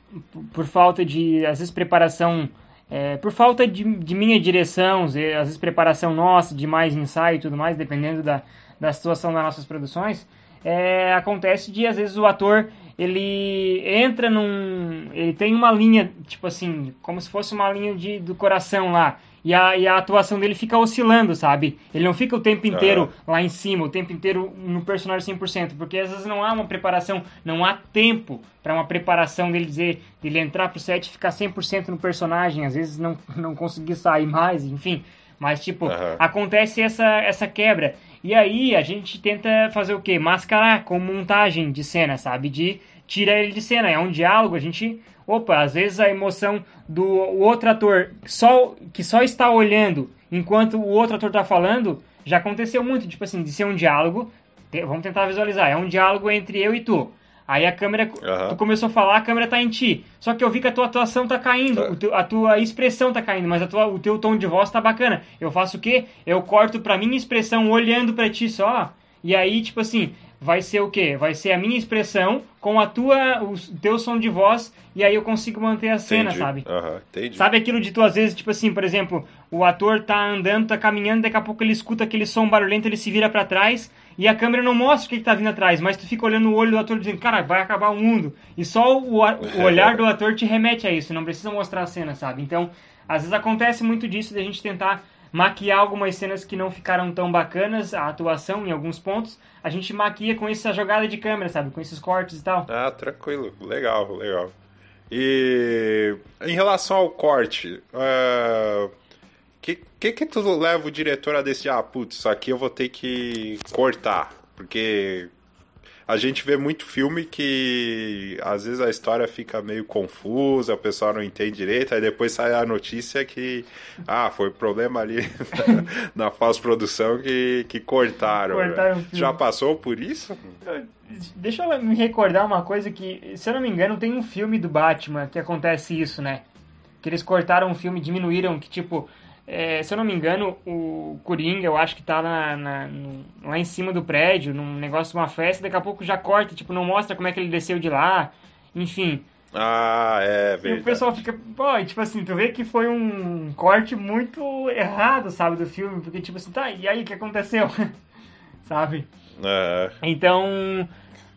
por falta de, às vezes, preparação, é, por falta de, de, minha direção, às vezes, preparação nossa, de mais ensaio e tudo mais, dependendo da, da situação das nossas produções, é, acontece de, às vezes, o ator, ele entra num... ele tem uma linha, tipo assim, como se fosse uma linha de, do coração lá, e a, e a atuação dele fica oscilando, sabe? Ele não fica o tempo inteiro uhum. lá em cima, o tempo inteiro no personagem 100%, porque às vezes não há uma preparação, não há tempo para uma preparação dele dizer, dele entrar pro set e ficar 100% no personagem, às vezes não, não conseguir sair mais, enfim. Mas, tipo, uhum. acontece essa, essa quebra. E aí a gente tenta fazer o quê? Mascarar com montagem de cena, sabe? De tirar ele de cena. É um diálogo, a gente opa, às vezes a emoção do outro ator só, que só está olhando enquanto o outro ator está falando, já aconteceu muito, tipo assim, de ser um diálogo, vamos tentar visualizar, é um diálogo entre eu e tu. Aí a câmera, uhum. tu começou a falar, a câmera tá em ti. Só que eu vi que a tua atuação tá caindo, teu, a tua expressão tá caindo, mas a tua, o teu tom de voz tá bacana. Eu faço o quê? Eu corto pra minha expressão olhando pra ti só. E aí, tipo assim, vai ser o quê? Vai ser a minha expressão com a tua, o teu som de voz e aí eu consigo manter a cena, entendi. sabe? Uhum, entendi. Sabe aquilo de tu, às vezes, tipo assim, por exemplo, o ator tá andando, tá caminhando, daqui a pouco ele escuta aquele som barulhento, ele se vira para trás e a câmera não mostra o que, que tá vindo atrás, mas tu fica olhando o olho do ator dizendo, cara, vai acabar o mundo. E só o, o olhar do ator te remete a isso, não precisa mostrar a cena, sabe? Então, às vezes acontece muito disso de a gente tentar maquiar algumas cenas que não ficaram tão bacanas, a atuação em alguns pontos, a gente maquia com essa jogada de câmera, sabe? Com esses cortes e tal. Ah, tranquilo. Legal, legal. E em relação ao corte, uh, que, que que tu leva o diretor a decidir, ah, putz, isso aqui eu vou ter que cortar? Porque a gente vê muito filme que às vezes a história fica meio confusa, o pessoal não entende direito, aí depois sai a notícia que ah, foi problema ali na, pós-produção que, que cortaram. cortaram Já passou por isso? Deixa eu me recordar uma coisa que, se eu não me engano, tem um filme do Batman que acontece isso, né? Que eles cortaram o filme, diminuíram, que tipo, é, se eu não me engano, o Coringa, eu acho que tá na, na no, lá em cima do prédio, num negócio de uma festa, daqui a pouco já corta, tipo, não mostra como é que ele desceu de lá, enfim. Ah, é verdade. E o pessoal fica, pô, tipo assim, tu vê que foi um corte muito errado, sabe, do filme, porque tipo assim, tá, e aí, o que aconteceu? sabe? É. Então,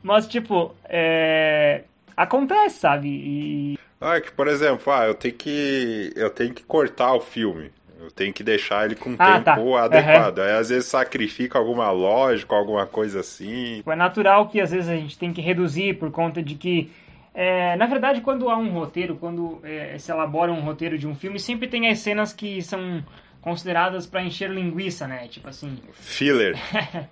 mas tipo, é, acontece, sabe? E... Ah, que por exemplo, ah, eu tenho que eu tenho que cortar o filme. Eu tenho que deixar ele com ah, tempo tá. adequado. Uhum. Aí às vezes sacrifica alguma lógica, alguma coisa assim. É natural que às vezes a gente tem que reduzir por conta de que. É, na verdade, quando há um roteiro, quando é, se elabora um roteiro de um filme, sempre tem as cenas que são consideradas para encher linguiça, né? Tipo assim. Filler.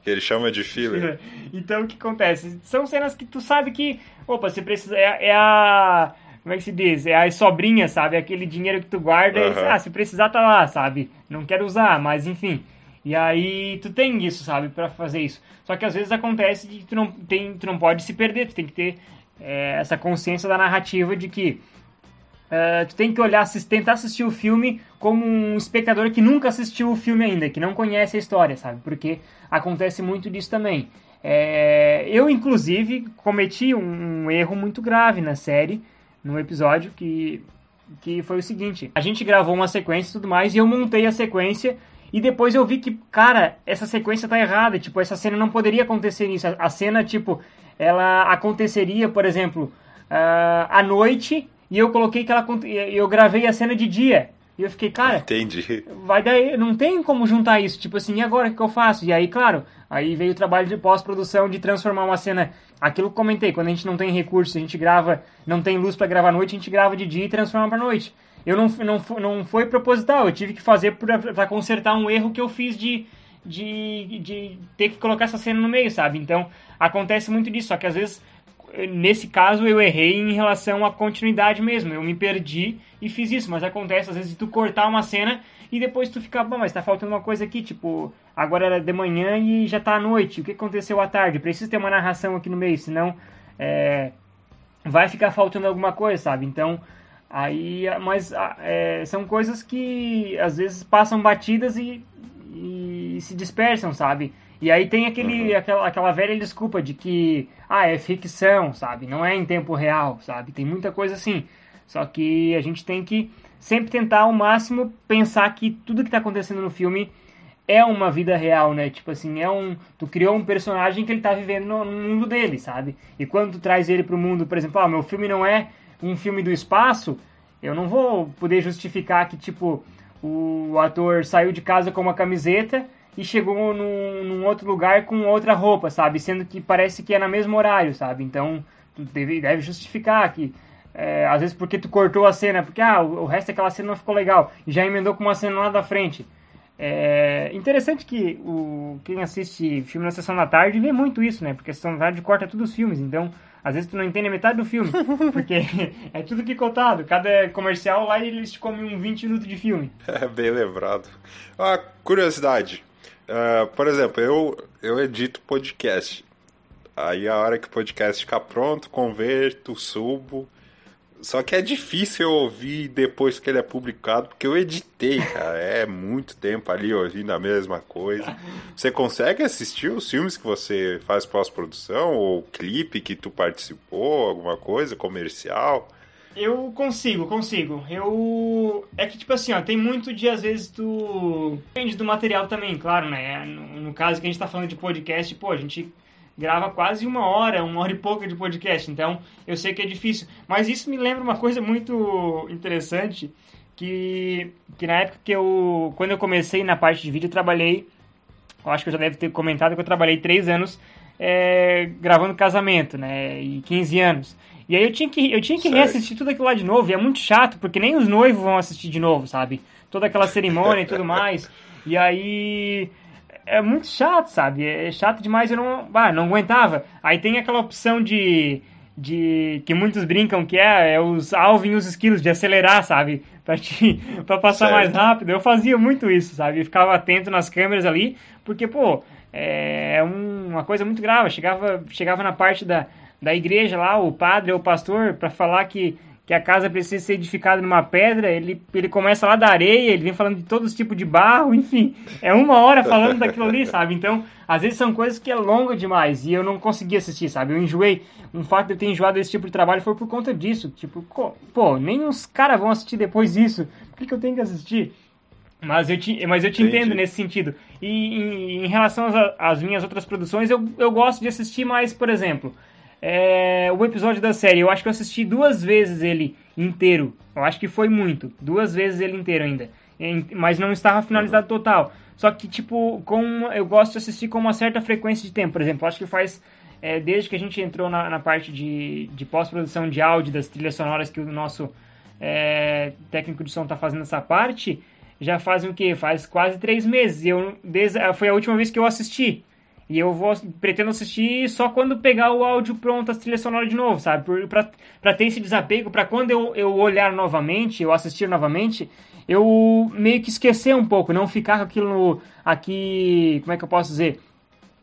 que ele chama de filler. então o que acontece? São cenas que tu sabe que, opa, você precisa. É, é a. Como é que se diz? É as sobrinhas, sabe? Aquele dinheiro que tu guarda uhum. e, ah, se precisar tá lá, sabe? Não quero usar, mas enfim. E aí tu tem isso, sabe, para fazer isso. Só que às vezes acontece que tu não, tem, tu não pode se perder, tu tem que ter é, essa consciência da narrativa de que uh, tu tem que olhar, tentar assistir o filme como um espectador que nunca assistiu o filme ainda, que não conhece a história, sabe? Porque acontece muito disso também. É, eu, inclusive, cometi um, um erro muito grave na série, no episódio, que, que foi o seguinte: a gente gravou uma sequência e tudo mais, e eu montei a sequência. E depois eu vi que, cara, essa sequência tá errada. Tipo, essa cena não poderia acontecer nisso. A cena, tipo, ela aconteceria, por exemplo, uh, à noite e eu coloquei que ela eu gravei a cena de dia. E eu fiquei, cara, entendi. Vai daí, não tem como juntar isso, tipo assim, e agora o que eu faço? E aí, claro, aí veio o trabalho de pós-produção de transformar uma cena, aquilo que eu comentei, quando a gente não tem recurso, a gente grava, não tem luz para gravar à noite, a gente grava de dia e transforma para noite. Eu não, não, não foi proposital, eu tive que fazer para consertar um erro que eu fiz de, de, de ter que colocar essa cena no meio, sabe? Então, acontece muito disso, só que às vezes nesse caso eu errei em relação à continuidade mesmo. Eu me perdi e fiz isso, mas acontece às vezes tu cortar uma cena e depois tu fica, bom, mas tá faltando uma coisa aqui, tipo, agora era de manhã e já tá à noite. O que aconteceu à tarde? Preciso ter uma narração aqui no meio, senão é, vai ficar faltando alguma coisa, sabe? Então, aí, mas é, são coisas que às vezes passam batidas e, e se dispersam, sabe? E aí tem aquele, uhum. aquela, aquela velha desculpa de que, ah, é ficção, sabe? Não é em tempo real, sabe? Tem muita coisa assim. Só que a gente tem que sempre tentar ao máximo pensar que tudo que está acontecendo no filme é uma vida real, né? Tipo assim, é um. Tu criou um personagem que ele tá vivendo no, mundo dele, sabe? E quando tu traz ele pro mundo, por exemplo, ah, meu filme não é um filme do espaço, eu não vou poder justificar que, tipo, o ator saiu de casa com uma camiseta e chegou num, num, outro lugar com outra roupa, sabe? Sendo que parece que é no mesmo horário, sabe? Então, tu deve, deve justificar que, é, às vezes porque tu cortou a cena, porque ah, o, o, resto daquela cena não ficou legal, e já emendou com uma cena lá da frente. É interessante que o, quem assiste filme na sessão da tarde vê muito isso, né? Porque a sessão da tarde corta todos os filmes, então às vezes tu não entende a metade do filme, porque é tudo picotado. Cada comercial lá eles te comem um 20 minutos de filme. É bem lembrado. Ah, curiosidade. Uh, por exemplo, eu, eu edito podcast. Aí a hora que o podcast ficar pronto, converto, subo. Só que é difícil eu ouvir depois que ele é publicado, porque eu editei, cara. É muito tempo ali ouvindo a mesma coisa. Você consegue assistir os filmes que você faz pós-produção? Ou clipe que tu participou, alguma coisa, comercial? Eu consigo, consigo. Eu. É que, tipo assim, ó, tem muito de, às vezes, tu. Depende do material também, claro, né? No, no, caso que a gente tá falando de podcast, pô, a gente grava quase uma hora, uma hora e pouca de podcast, então eu sei que é difícil. Mas isso me lembra uma coisa muito interessante, que, que na época que eu. Quando eu comecei na parte de vídeo, eu trabalhei. Eu acho que eu já deve ter comentado que eu trabalhei três anos é, gravando casamento, né? E 15 anos. E aí eu tinha que, eu tinha que reassistir tudo aquilo lá de novo, e é muito chato, porque nem os noivos vão assistir de novo, sabe? Toda aquela cerimônia e tudo mais. E aí é muito chato, sabe? É chato demais, eu não, ah, não aguentava. Aí tem aquela opção de de que muitos brincam que é, é os Alvin e os esquilos de acelerar, sabe? Pra, te, pra passar certo. mais rápido. Eu fazia muito isso, sabe? Eu ficava atento nas câmeras ali, porque, pô, é uma coisa muito grave. chegava, chegava na parte da, da igreja lá, o padre ou o pastor, para falar que, que a casa precisa ser edificada numa pedra, ele, ele começa lá da areia, ele vem falando de todos os tipos de barro, enfim, é uma hora falando daquilo ali, sabe? Então, às vezes são coisas que é longa demais e eu não consegui assistir, sabe? Eu enjoei. Um fato de eu ter enjoado desse tipo de trabalho foi por conta disso. Tipo, pô, nem os caras vão assistir depois disso, por que, que eu tenho que assistir? Mas eu te, mas eu te entendo nesse sentido. E em, em relação às, às, minhas outras produções, eu, eu gosto de assistir mais, por exemplo, é, o episódio da série. Eu acho que eu assisti duas vezes ele inteiro. Eu acho que foi muito. Duas vezes ele inteiro ainda. Mas não estava finalizado uhum. total. Só que, tipo, com, eu gosto de assistir com uma certa frequência de tempo. Por exemplo, acho que faz. É, desde que a gente entrou na, na parte de, de pós-produção de áudio, das trilhas sonoras que o nosso é, técnico de som está fazendo essa parte já fazem o quê? Faz quase três meses. Eu, desde, foi a última vez que eu assisti. E eu vou pretendo assistir só quando pegar o áudio pronto, a trilha sonora de novo, sabe? Pra, pra ter esse desapego, pra quando eu, eu olhar novamente, eu assistir novamente, eu meio que esquecer um pouco, não ficar com aquilo aqui, como é que eu posso dizer?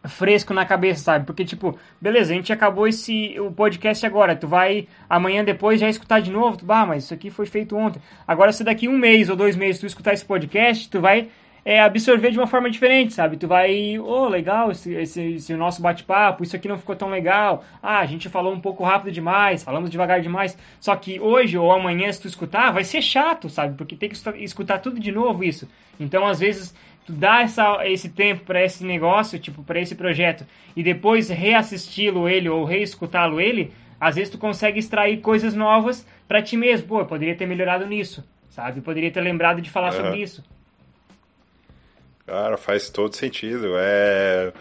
fresco na cabeça, sabe? Porque, tipo, beleza, a gente acabou esse o podcast agora, tu vai amanhã depois já escutar de novo, tu, bah, mas isso aqui foi feito ontem. Agora, se daqui um mês ou dois meses tu escutar esse podcast, tu vai é, absorver de uma forma diferente, sabe? Tu vai, oh, legal esse, esse, esse nosso bate-papo, isso aqui não ficou tão legal. Ah, a gente falou um pouco rápido demais, falamos devagar demais. Só que hoje ou amanhã, se tu escutar, vai ser chato, sabe? Porque tem que escutar tudo de novo isso. Então, às vezes, tu dá essa, esse tempo para esse negócio, tipo, para esse projeto, e depois reassisti-lo ele ou reescutá-lo ele, às vezes tu consegue extrair coisas novas para ti mesmo. Pô, eu poderia ter melhorado nisso, sabe? Eu poderia ter lembrado de falar uhum. sobre isso. Cara, faz todo sentido. É,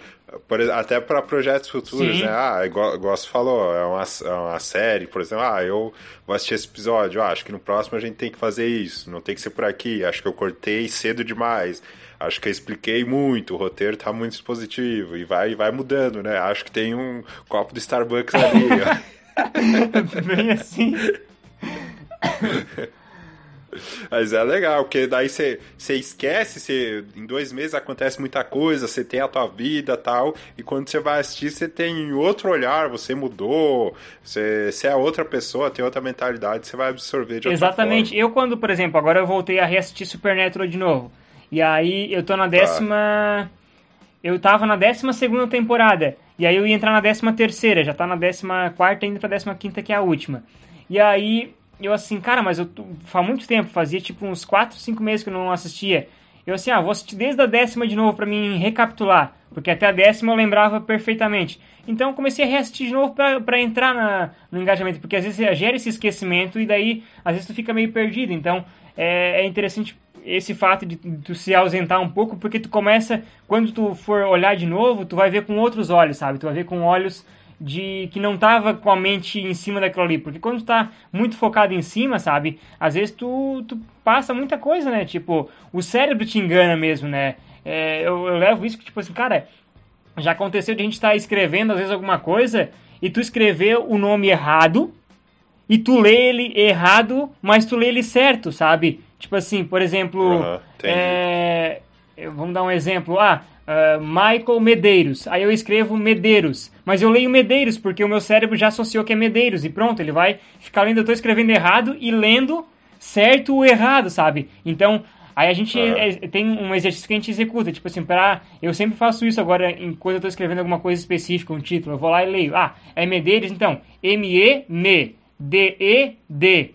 por, até para projetos futuros, Sim. né? Ah, igual, igual você falou, é uma, é uma série, por exemplo, ah, eu vou assistir esse episódio, ah, acho que no próximo a gente tem que fazer isso, não tem que ser por aqui, acho que eu cortei cedo demais acho que eu expliquei muito, o roteiro tá muito expositivo e vai, vai mudando, né? Acho que tem um copo de Starbucks ali. Bem assim. Mas é legal, porque daí você esquece, cê, em dois meses acontece muita coisa, você tem a tua vida tal, e quando você vai assistir, você tem outro olhar, você mudou, você, é outra pessoa, tem outra mentalidade, você vai absorver de Exatamente. Forma. Eu, quando, por exemplo, agora eu voltei a reassistir Supernatural de novo. E aí eu tô na décima. Eu tava na décima segunda temporada. E aí eu ia entrar na décima terceira. Já tá na décima quarta, indo pra décima quinta, que é a última. E aí eu assim, cara, mas eu faz muito tempo, fazia tipo uns 4, 5 meses que eu não assistia. Eu assim, ah, vou assistir desde a décima de novo para mim recapitular. Porque até a décima eu lembrava perfeitamente. Então comecei a reassistir de novo para entrar na, no engajamento. Porque às vezes gera esse esquecimento e daí às vezes tu fica meio perdido. Então é, é interessante esse fato de tu se ausentar um pouco, porque tu começa, quando tu for olhar de novo, tu vai ver com outros olhos, sabe? Tu vai ver com olhos de que não tava com a mente em cima daquilo ali, porque quando tu tá muito focado em cima, sabe? Às vezes tu, tu passa muita coisa, né? Tipo, o cérebro te engana mesmo, né? É, eu, eu levo isso que, tipo assim, cara, já aconteceu de a gente estar tá escrevendo às vezes alguma coisa e tu escrever o nome errado e tu lê ele errado, mas tu lê ele certo, sabe? Tipo assim, por exemplo, é, vamos dar um exemplo. Ah, uh, Michael Medeiros. Aí eu escrevo Medeiros. Mas eu leio Medeiros porque o meu cérebro já associou que é Medeiros. E pronto, ele vai ficar lendo. Eu tô escrevendo errado e lendo certo ou errado, sabe? Então, aí a gente é, tem um exercício que a gente executa. Tipo assim, pra, eu sempre faço isso agora quando eu tô escrevendo alguma coisa específica, um título. Eu vou lá e leio. Ah, é Medeiros, então. M-E-M. D-E-D.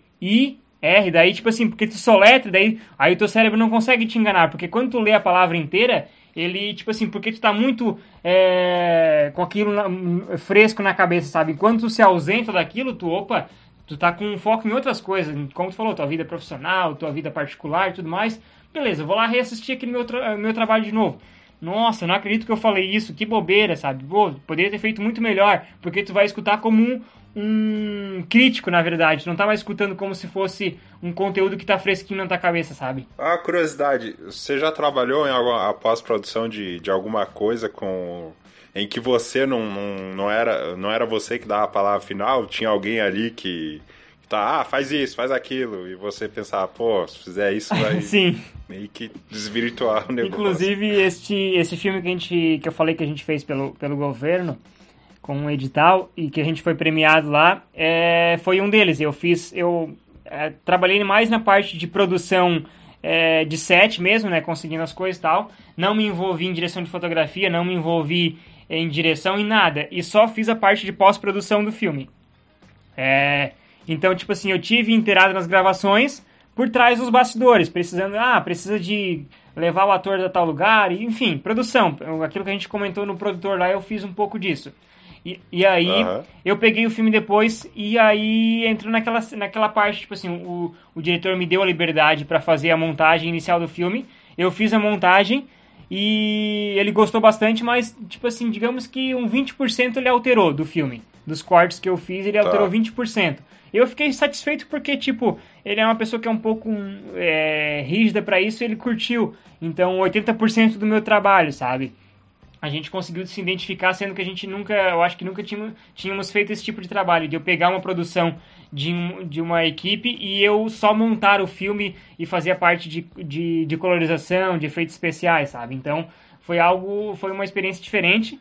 R, daí, tipo assim, porque tu soletra, daí aí o teu cérebro não consegue te enganar, porque quando tu lê a palavra inteira, ele, tipo assim, porque tu tá muito é, com aquilo na, fresco na cabeça, sabe? Quando tu se ausenta daquilo, tu, opa, tu tá com foco em outras coisas, como tu falou, tua vida profissional, tua vida particular e tudo mais. Beleza, vou lá reassistir aquele meu, tra meu trabalho de novo. Nossa, não acredito que eu falei isso, que bobeira, sabe? Pô, poderia ter feito muito melhor, porque tu vai escutar como um, um crítico, na verdade. Não tá mais escutando como se fosse um conteúdo que tá fresquinho na tua cabeça, sabe? Ah, curiosidade, você já trabalhou em alguma pós-produção de, de alguma coisa com em que você não, não, não, era, não era você que dava a palavra final, tinha alguém ali que, que tá, ah, faz isso, faz aquilo, e você pensava, pô, se fizer isso vai Sim. meio que desvirtuar o negócio. Inclusive, este, esse filme que, a gente, que eu falei que a gente fez pelo, pelo governo, com um edital e que a gente foi premiado lá, é, foi um deles. Eu fiz, eu é, trabalhei mais na parte de produção é, de set mesmo, né, conseguindo as coisas e tal. Não me envolvi em direção de fotografia, não me envolvi em direção em nada e só fiz a parte de pós-produção do filme. É, então, tipo assim, eu tive inteirado nas gravações por trás dos bastidores, precisando, ah, precisa de levar o ator a tal lugar, enfim, produção. Aquilo que a gente comentou no produtor lá, eu fiz um pouco disso. E, e aí uhum. eu peguei o filme depois e aí entrou naquela, naquela parte, tipo assim, o, o diretor me deu a liberdade para fazer a montagem inicial do filme. Eu fiz a montagem e ele gostou bastante, mas, tipo assim, digamos que um 20% ele alterou do filme. dos cortes que eu fiz, ele alterou tá. 20%. Eu fiquei satisfeito porque, tipo, ele é uma pessoa que é um pouco é, rígida para isso e ele curtiu. Então, 80% do meu trabalho, sabe? A gente conseguiu se identificar, sendo que a gente nunca, eu acho que nunca tínhamos, tínhamos feito esse tipo de trabalho, de eu pegar uma produção de, um, de uma equipe e eu só montar o filme e fazer a parte de, de, de colorização, de efeitos especiais, sabe? Então, foi algo, foi uma experiência diferente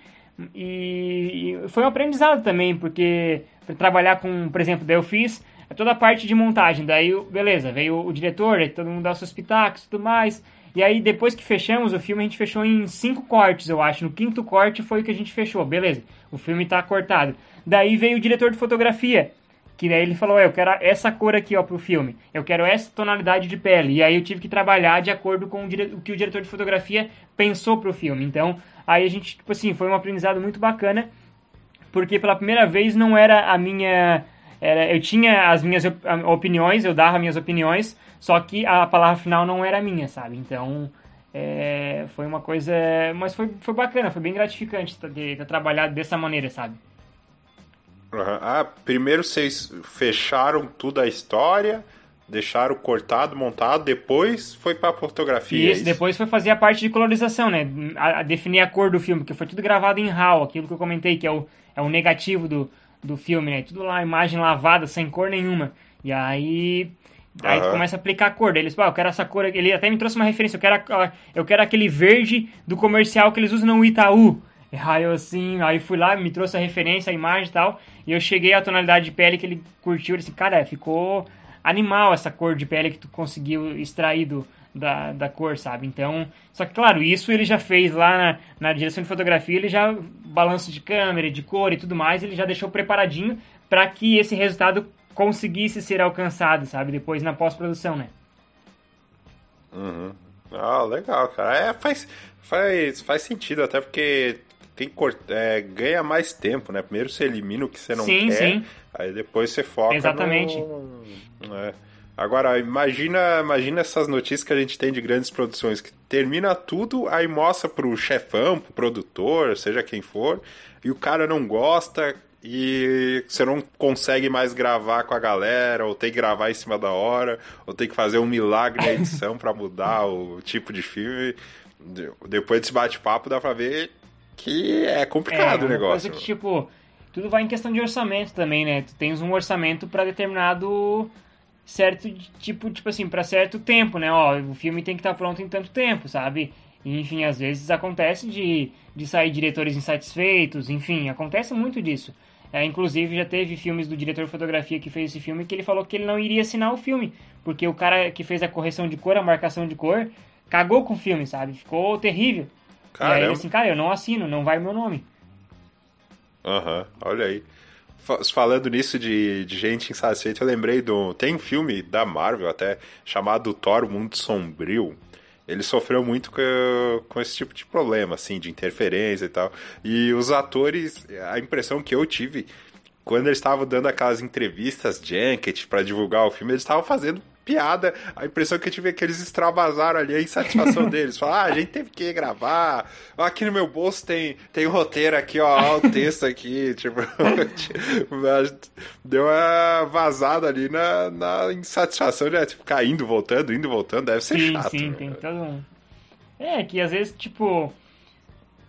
e, e foi um aprendizado também, porque trabalhar com, por exemplo, daí eu fiz toda a parte de montagem, daí beleza, veio o diretor, todo mundo dá os seus pitacos e tudo mais, e aí depois que fechamos o filme, a gente fechou em cinco cortes, eu acho, no quinto corte foi o que a gente fechou, beleza, o filme está cortado. Daí veio o diretor de fotografia, que daí ele falou, eu quero essa cor aqui, ó, pro filme. Eu quero essa tonalidade de pele. E aí eu tive que trabalhar de acordo com o, dire... o que o diretor de fotografia pensou pro filme. Então, aí a gente, tipo assim, foi um aprendizado muito bacana, porque pela primeira vez não era a minha... Era, eu tinha as minhas opiniões, eu dava minhas opiniões, só que a palavra final não era minha, sabe? Então, é, foi uma coisa... Mas foi, foi bacana, foi bem gratificante ter, ter trabalhado dessa maneira, sabe? Uhum. Ah, primeiro vocês fecharam tudo a história, deixaram cortado, montado, depois foi pra fotografia. É isso, é isso? depois foi fazer a parte de colorização, né? A, a, definir a cor do filme, que foi tudo gravado em RAW, aquilo que eu comentei, que é o, é o negativo do, do filme, né? Tudo lá, imagem lavada, sem cor nenhuma. E aí. Aí uhum. começa a aplicar a cor. Daí eles, ah, eu quero essa cor. Ele até me trouxe uma referência. Eu quero, eu quero aquele verde do comercial que eles usam no Itaú. Aí eu assim, aí fui lá, me trouxe a referência, a imagem e tal, e eu cheguei à tonalidade de pele que ele curtiu, ele disse, cara, ficou animal essa cor de pele que tu conseguiu extrair do, da, da cor, sabe? Então, só que claro, isso ele já fez lá na, na direção de fotografia, ele já, balanço de câmera, de cor e tudo mais, ele já deixou preparadinho para que esse resultado conseguisse ser alcançado, sabe? Depois na pós-produção, né? Uhum. Ah, legal, cara. É, faz, faz, faz sentido, até porque tem é, ganha mais tempo, né? Primeiro você elimina o que você não sim, quer, sim. aí depois você foca Exatamente. No, é. Agora, imagina, imagina essas notícias que a gente tem de grandes produções, que termina tudo, aí mostra pro chefão, pro produtor, seja quem for, e o cara não gosta, e você não consegue mais gravar com a galera, ou tem que gravar em cima da hora, ou tem que fazer um milagre na edição para mudar o tipo de filme. Depois desse bate-papo dá pra ver que é complicado é, o negócio. Que, tipo, tudo vai em questão de orçamento também, né? Tu tens um orçamento para determinado certo tipo, tipo assim, para certo tempo, né? Ó, o filme tem que estar tá pronto em tanto tempo, sabe? Enfim, às vezes acontece de, de sair diretores insatisfeitos, enfim, acontece muito disso. É, inclusive já teve filmes do diretor de fotografia que fez esse filme que ele falou que ele não iria assinar o filme, porque o cara que fez a correção de cor, a marcação de cor, cagou com o filme, sabe? Ficou terrível. Caramba. E aí assim, cara, eu não assino, não vai o meu nome. Aham, uhum, olha aí. Falando nisso de, de gente insatisfeita, eu lembrei do. Tem um filme da Marvel até chamado Thor Mundo Sombrio. Ele sofreu muito com, com esse tipo de problema, assim, de interferência e tal. E os atores, a impressão que eu tive quando eles estavam dando aquelas entrevistas junket para divulgar o filme, eles estavam fazendo piada. A impressão que eu tive é que eles extravasaram ali a insatisfação deles. Falaram, ah, a gente teve que gravar. Aqui no meu bolso tem, tem o roteiro aqui, ó, o texto aqui. Tipo, deu uma vazada ali na, na insatisfação de tipo, ficar indo, voltando, indo, voltando. Deve ser sim, chato. Sim, tem todo um. É, que às vezes, tipo.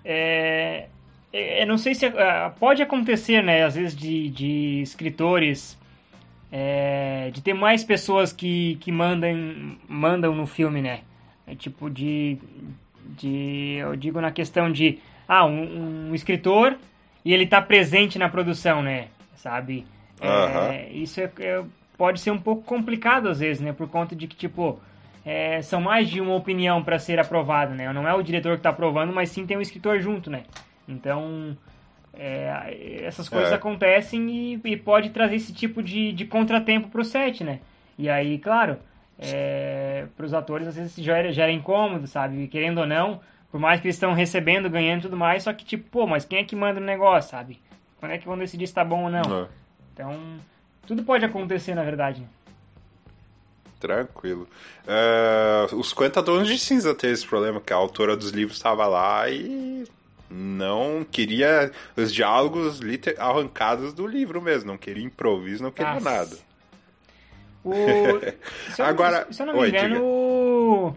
É. Eu é, não sei se. É, pode acontecer, né? Às vezes de, de escritores é, de ter mais pessoas que, que mandam, mandam no filme, né? É tipo de, de. Eu digo na questão de. Ah, um, um escritor e ele tá presente na produção, né? Sabe? É, isso é, é, pode ser um pouco complicado às vezes, né? Por conta de que, tipo. É, são mais de uma opinião para ser aprovado, né? Não é o diretor que está aprovando, mas sim tem um escritor junto, né? Então, é, essas coisas é. acontecem e, e, pode trazer esse tipo de, de contratempo pro set, né? E aí, claro, é, pros atores às vezes gera, gera incômodo, sabe? Querendo ou não, por mais que eles estão recebendo, ganhando e tudo mais, só que tipo, pô, mas quem é que manda o negócio, sabe? Quando é que vão decidir se tá bom ou não? É. Então, tudo pode acontecer, na verdade. Tranquilo. Uh, os 50 Tons de Cinza teve esse problema, que a autora dos livros estava lá e não queria os diálogos arrancados do livro mesmo, não queria improviso, não queria Nossa. nada. O... Se eu, Agora, se eu não me Oi, engano, o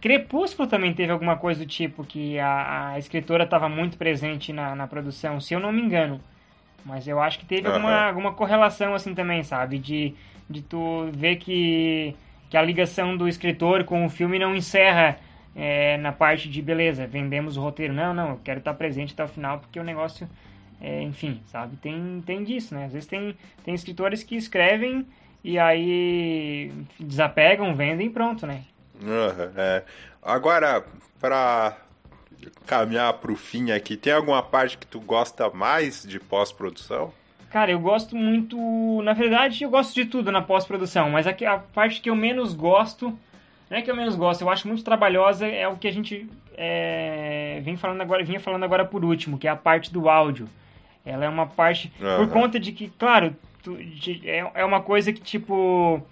Crepúsculo também teve alguma coisa do tipo que a, a escritora estava muito presente na, na produção, se eu não me engano. Mas eu acho que teve uhum. alguma, alguma correlação assim também, sabe? De, de tu ver que, que a ligação do escritor com o filme não encerra é, na parte de beleza, vendemos o roteiro. Não, não, eu quero estar presente até o final porque o negócio, é, enfim, sabe? Tem, tem disso, né? Às vezes tem, tem escritores que escrevem e aí desapegam, vendem e pronto, né? Uhum, é. Agora, para caminhar para o fim aqui, tem alguma parte que tu gosta mais de pós-produção? Cara, eu gosto muito. Na verdade, eu gosto de tudo na pós-produção, mas a, a parte que eu menos gosto não é que eu menos gosto, eu acho muito trabalhosa, é o que a gente é, vem falando agora, vinha falando agora por último, que é a parte do áudio. Ela é uma parte. Uhum. Por conta de que, claro, tu, de, é, é uma coisa que, tipo.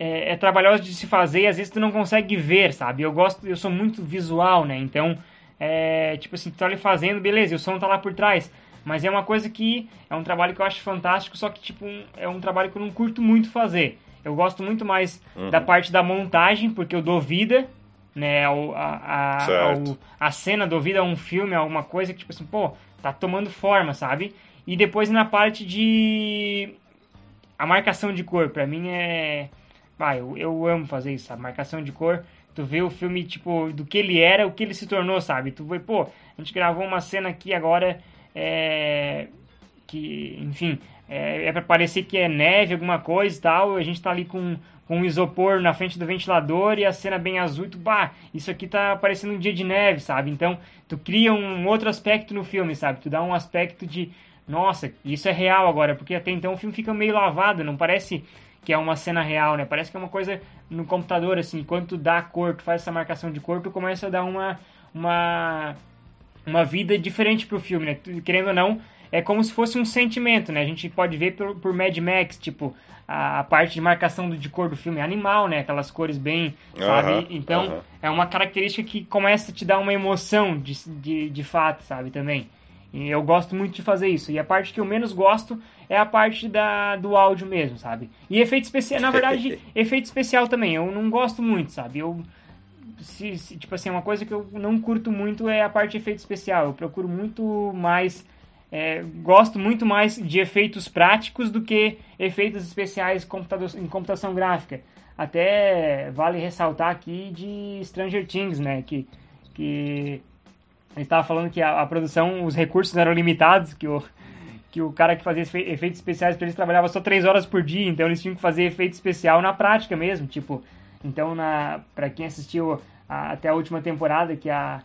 É, é trabalhosa de se fazer e às vezes tu não consegue ver, sabe? Eu gosto, eu sou muito visual, né? Então, é, tipo assim, tu tá ali fazendo, beleza, o som tá lá por trás. Mas é uma coisa que é um trabalho que eu acho fantástico, só que, tipo, é um trabalho que eu não curto muito fazer. Eu gosto muito mais uhum. da parte da montagem, porque eu dou vida, né? A, a, a, a cena dou vida a um filme, a alguma coisa que, tipo assim, pô, tá tomando forma, sabe? E depois na parte de. A marcação de cor, pra mim é. Ah, eu, eu amo fazer isso, a marcação de cor. Tu vê o filme, tipo, do que ele era, o que ele se tornou, sabe? Tu vê, pô, a gente gravou uma cena aqui agora. É, que, enfim, é, é para parecer que é neve, alguma coisa e tal. A gente tá ali com, com um isopor na frente do ventilador e a cena bem azul e tu, bah, isso aqui tá parecendo um dia de neve, sabe? Então, tu cria um outro aspecto no filme, sabe? Tu dá um aspecto de, nossa, isso é real agora, porque até então o filme fica meio lavado, não parece que é uma cena real, né? Parece que é uma coisa no computador, assim, quando tu dá cor, tu faz essa marcação de cor, tu começa a dar uma, uma, uma vida diferente pro filme, né? Querendo ou não, é como se fosse um sentimento, né? A gente pode ver por, por Mad Max, tipo, a, a, parte de marcação de cor do filme é animal, né? Aquelas cores bem, sabe? Uh -huh, então, uh -huh. é uma característica que começa a te dar uma emoção de, de, de fato, sabe? Também. E eu gosto muito de fazer isso. E a parte que eu menos gosto é a parte da, do áudio mesmo, sabe? E efeito especial, na verdade, efeito especial também. Eu não gosto muito, sabe? Eu se, se, tipo assim, uma coisa que eu não curto muito é a parte de efeito especial. Eu procuro muito mais é, gosto muito mais de efeitos práticos do que efeitos especiais em computação gráfica. Até vale ressaltar aqui de Stranger Things, né? Que, que a gente estava falando que a, a, produção, os recursos eram limitados, que o, que o cara que fazia efeitos especiais para eles trabalhava só três horas por dia, então eles tinham que fazer efeito especial na prática mesmo, tipo. Então, para quem assistiu a, até a última temporada, que a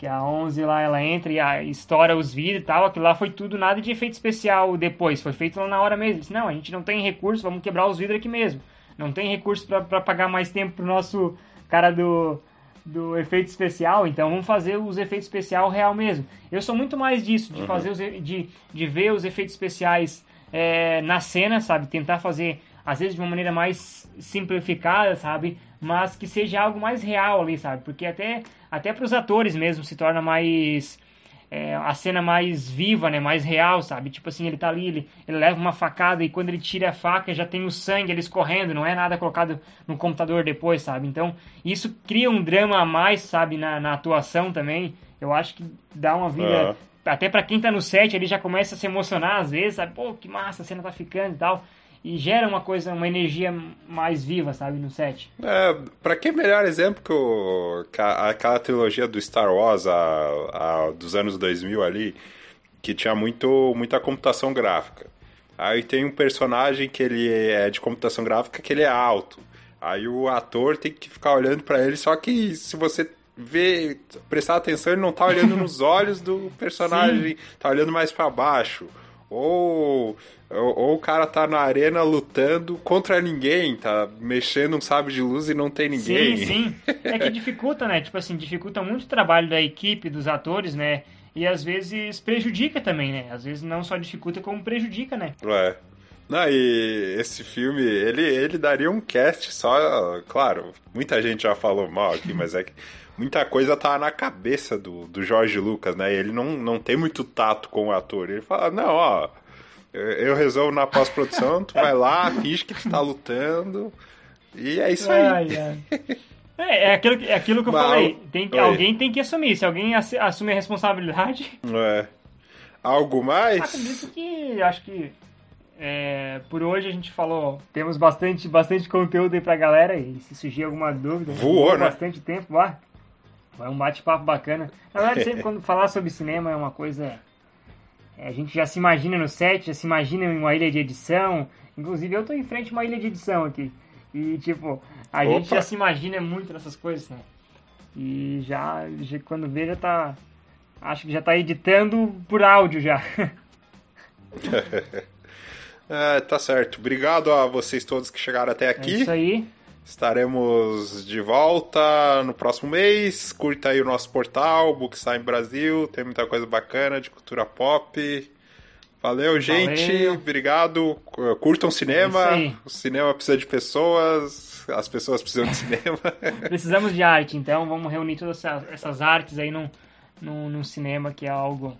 que a 11 lá ela entra e a, estoura os vidros e tal, aquilo lá foi tudo nada de efeito especial depois, foi feito lá na hora mesmo. Disse, não, a gente não tem recurso, vamos quebrar os vidros aqui mesmo. Não tem recurso para pagar mais tempo pro nosso cara do, do efeito especial, então vamos fazer os efeitos especial real mesmo. Eu sou muito mais disso, de uhum. fazer os, de, de ver os efeitos especiais é, na cena, sabe? Tentar fazer, às vezes, de uma maneira mais simplificada, sabe? Mas que seja algo mais real ali, sabe? Porque até até para os atores mesmo se torna mais é, a cena mais viva, né, mais real, sabe? Tipo assim, ele tá ali, ele, ele leva uma facada e quando ele tira a faca já tem o sangue ali escorrendo, não é nada colocado no computador depois, sabe? Então, isso cria um drama a mais, sabe, na, na atuação também. Eu acho que dá uma vida. Até para quem tá no set, ele já começa a se emocionar às vezes, sabe? Pô, que massa a cena tá ficando e tal e gera uma coisa, uma energia mais viva, sabe, no set. É, pra que melhor exemplo que, o, aquela trilogia do Star Wars a, a, dos anos 2000 ali, que tinha muito, muita computação gráfica. Aí tem um personagem que ele é de computação gráfica que ele é alto. Aí o ator tem que ficar olhando para ele, só que se você ver, prestar atenção, ele não tá olhando nos olhos do personagem, Sim. tá olhando mais para baixo. Ou, ou, ou, o cara tá na arena lutando contra ninguém, tá mexendo um sabre de luz e não tem ninguém. Sim, sim. É que dificulta, né? Tipo assim, dificulta muito o trabalho da equipe, dos atores, né? E às vezes prejudica também, né? Às vezes não só dificulta, como prejudica, né? É. Não, e esse filme, ele, ele daria um cast só. Claro, muita gente já falou mal aqui, mas é que muita coisa tá na cabeça do, do Jorge Lucas, né? Ele não, não tem muito tato com o ator. Ele fala, não, ó, eu resolvo na pós-produção, tu vai lá, finge que tu tá lutando. E é isso aí. Ai, ai. É, é aquilo, é aquilo que eu Mas, falei. Tem alguém tem que assumir. Se alguém assumir a responsabilidade. É. Algo mais? Acredito que. Acho que. É, por hoje a gente falou. Temos bastante, bastante conteúdo aí pra galera. E se surgir alguma dúvida. Voou, né? bastante tempo. Ah, foi um bate-papo bacana. Na verdade, sempre quando falar sobre cinema é uma coisa. É, a gente já se imagina no set, já se imagina em uma ilha de edição. Inclusive, eu tô em frente a uma ilha de edição aqui. E, tipo, a Opa. gente já se imagina muito nessas coisas, né? E já, já, quando vê, já tá. Acho que já tá editando por áudio já. é, tá certo. Obrigado a vocês todos que chegaram até aqui. É isso aí. Estaremos de volta no próximo mês. Curta aí o nosso portal, Bookstime Brasil. Tem muita coisa bacana de cultura pop. Valeu, gente. Valeu. Obrigado. Curtam cinema. É o cinema precisa de pessoas. As pessoas precisam de cinema. Precisamos de arte, então vamos reunir todas essas artes aí num, num, num cinema que é algo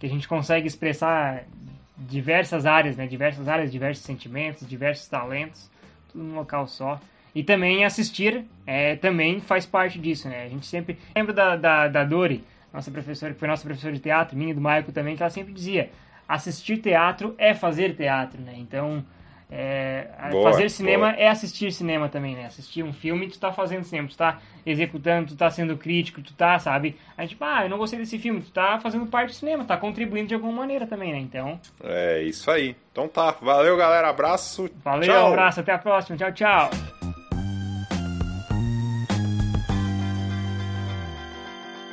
que a gente consegue expressar diversas áreas, né? Diversas áreas, diversos sentimentos, diversos talentos, tudo num local só. E também assistir é, também faz parte disso, né? A gente sempre lembra da, da, da Dori, nossa professora, que foi nossa professora de teatro, minha e do Maico também, que ela sempre dizia: assistir teatro é fazer teatro, né? Então, é, boa, fazer cinema boa. é assistir cinema também, né? Assistir um filme, tu tá fazendo cinema, tu tá executando, tu tá sendo crítico, tu tá, sabe? A gente, tipo, ah, eu não gostei desse filme, tu tá fazendo parte do cinema, tá contribuindo de alguma maneira também, né? Então. É isso aí. Então tá. Valeu, galera. Abraço. Valeu, tchau. abraço. Até a próxima. Tchau, tchau.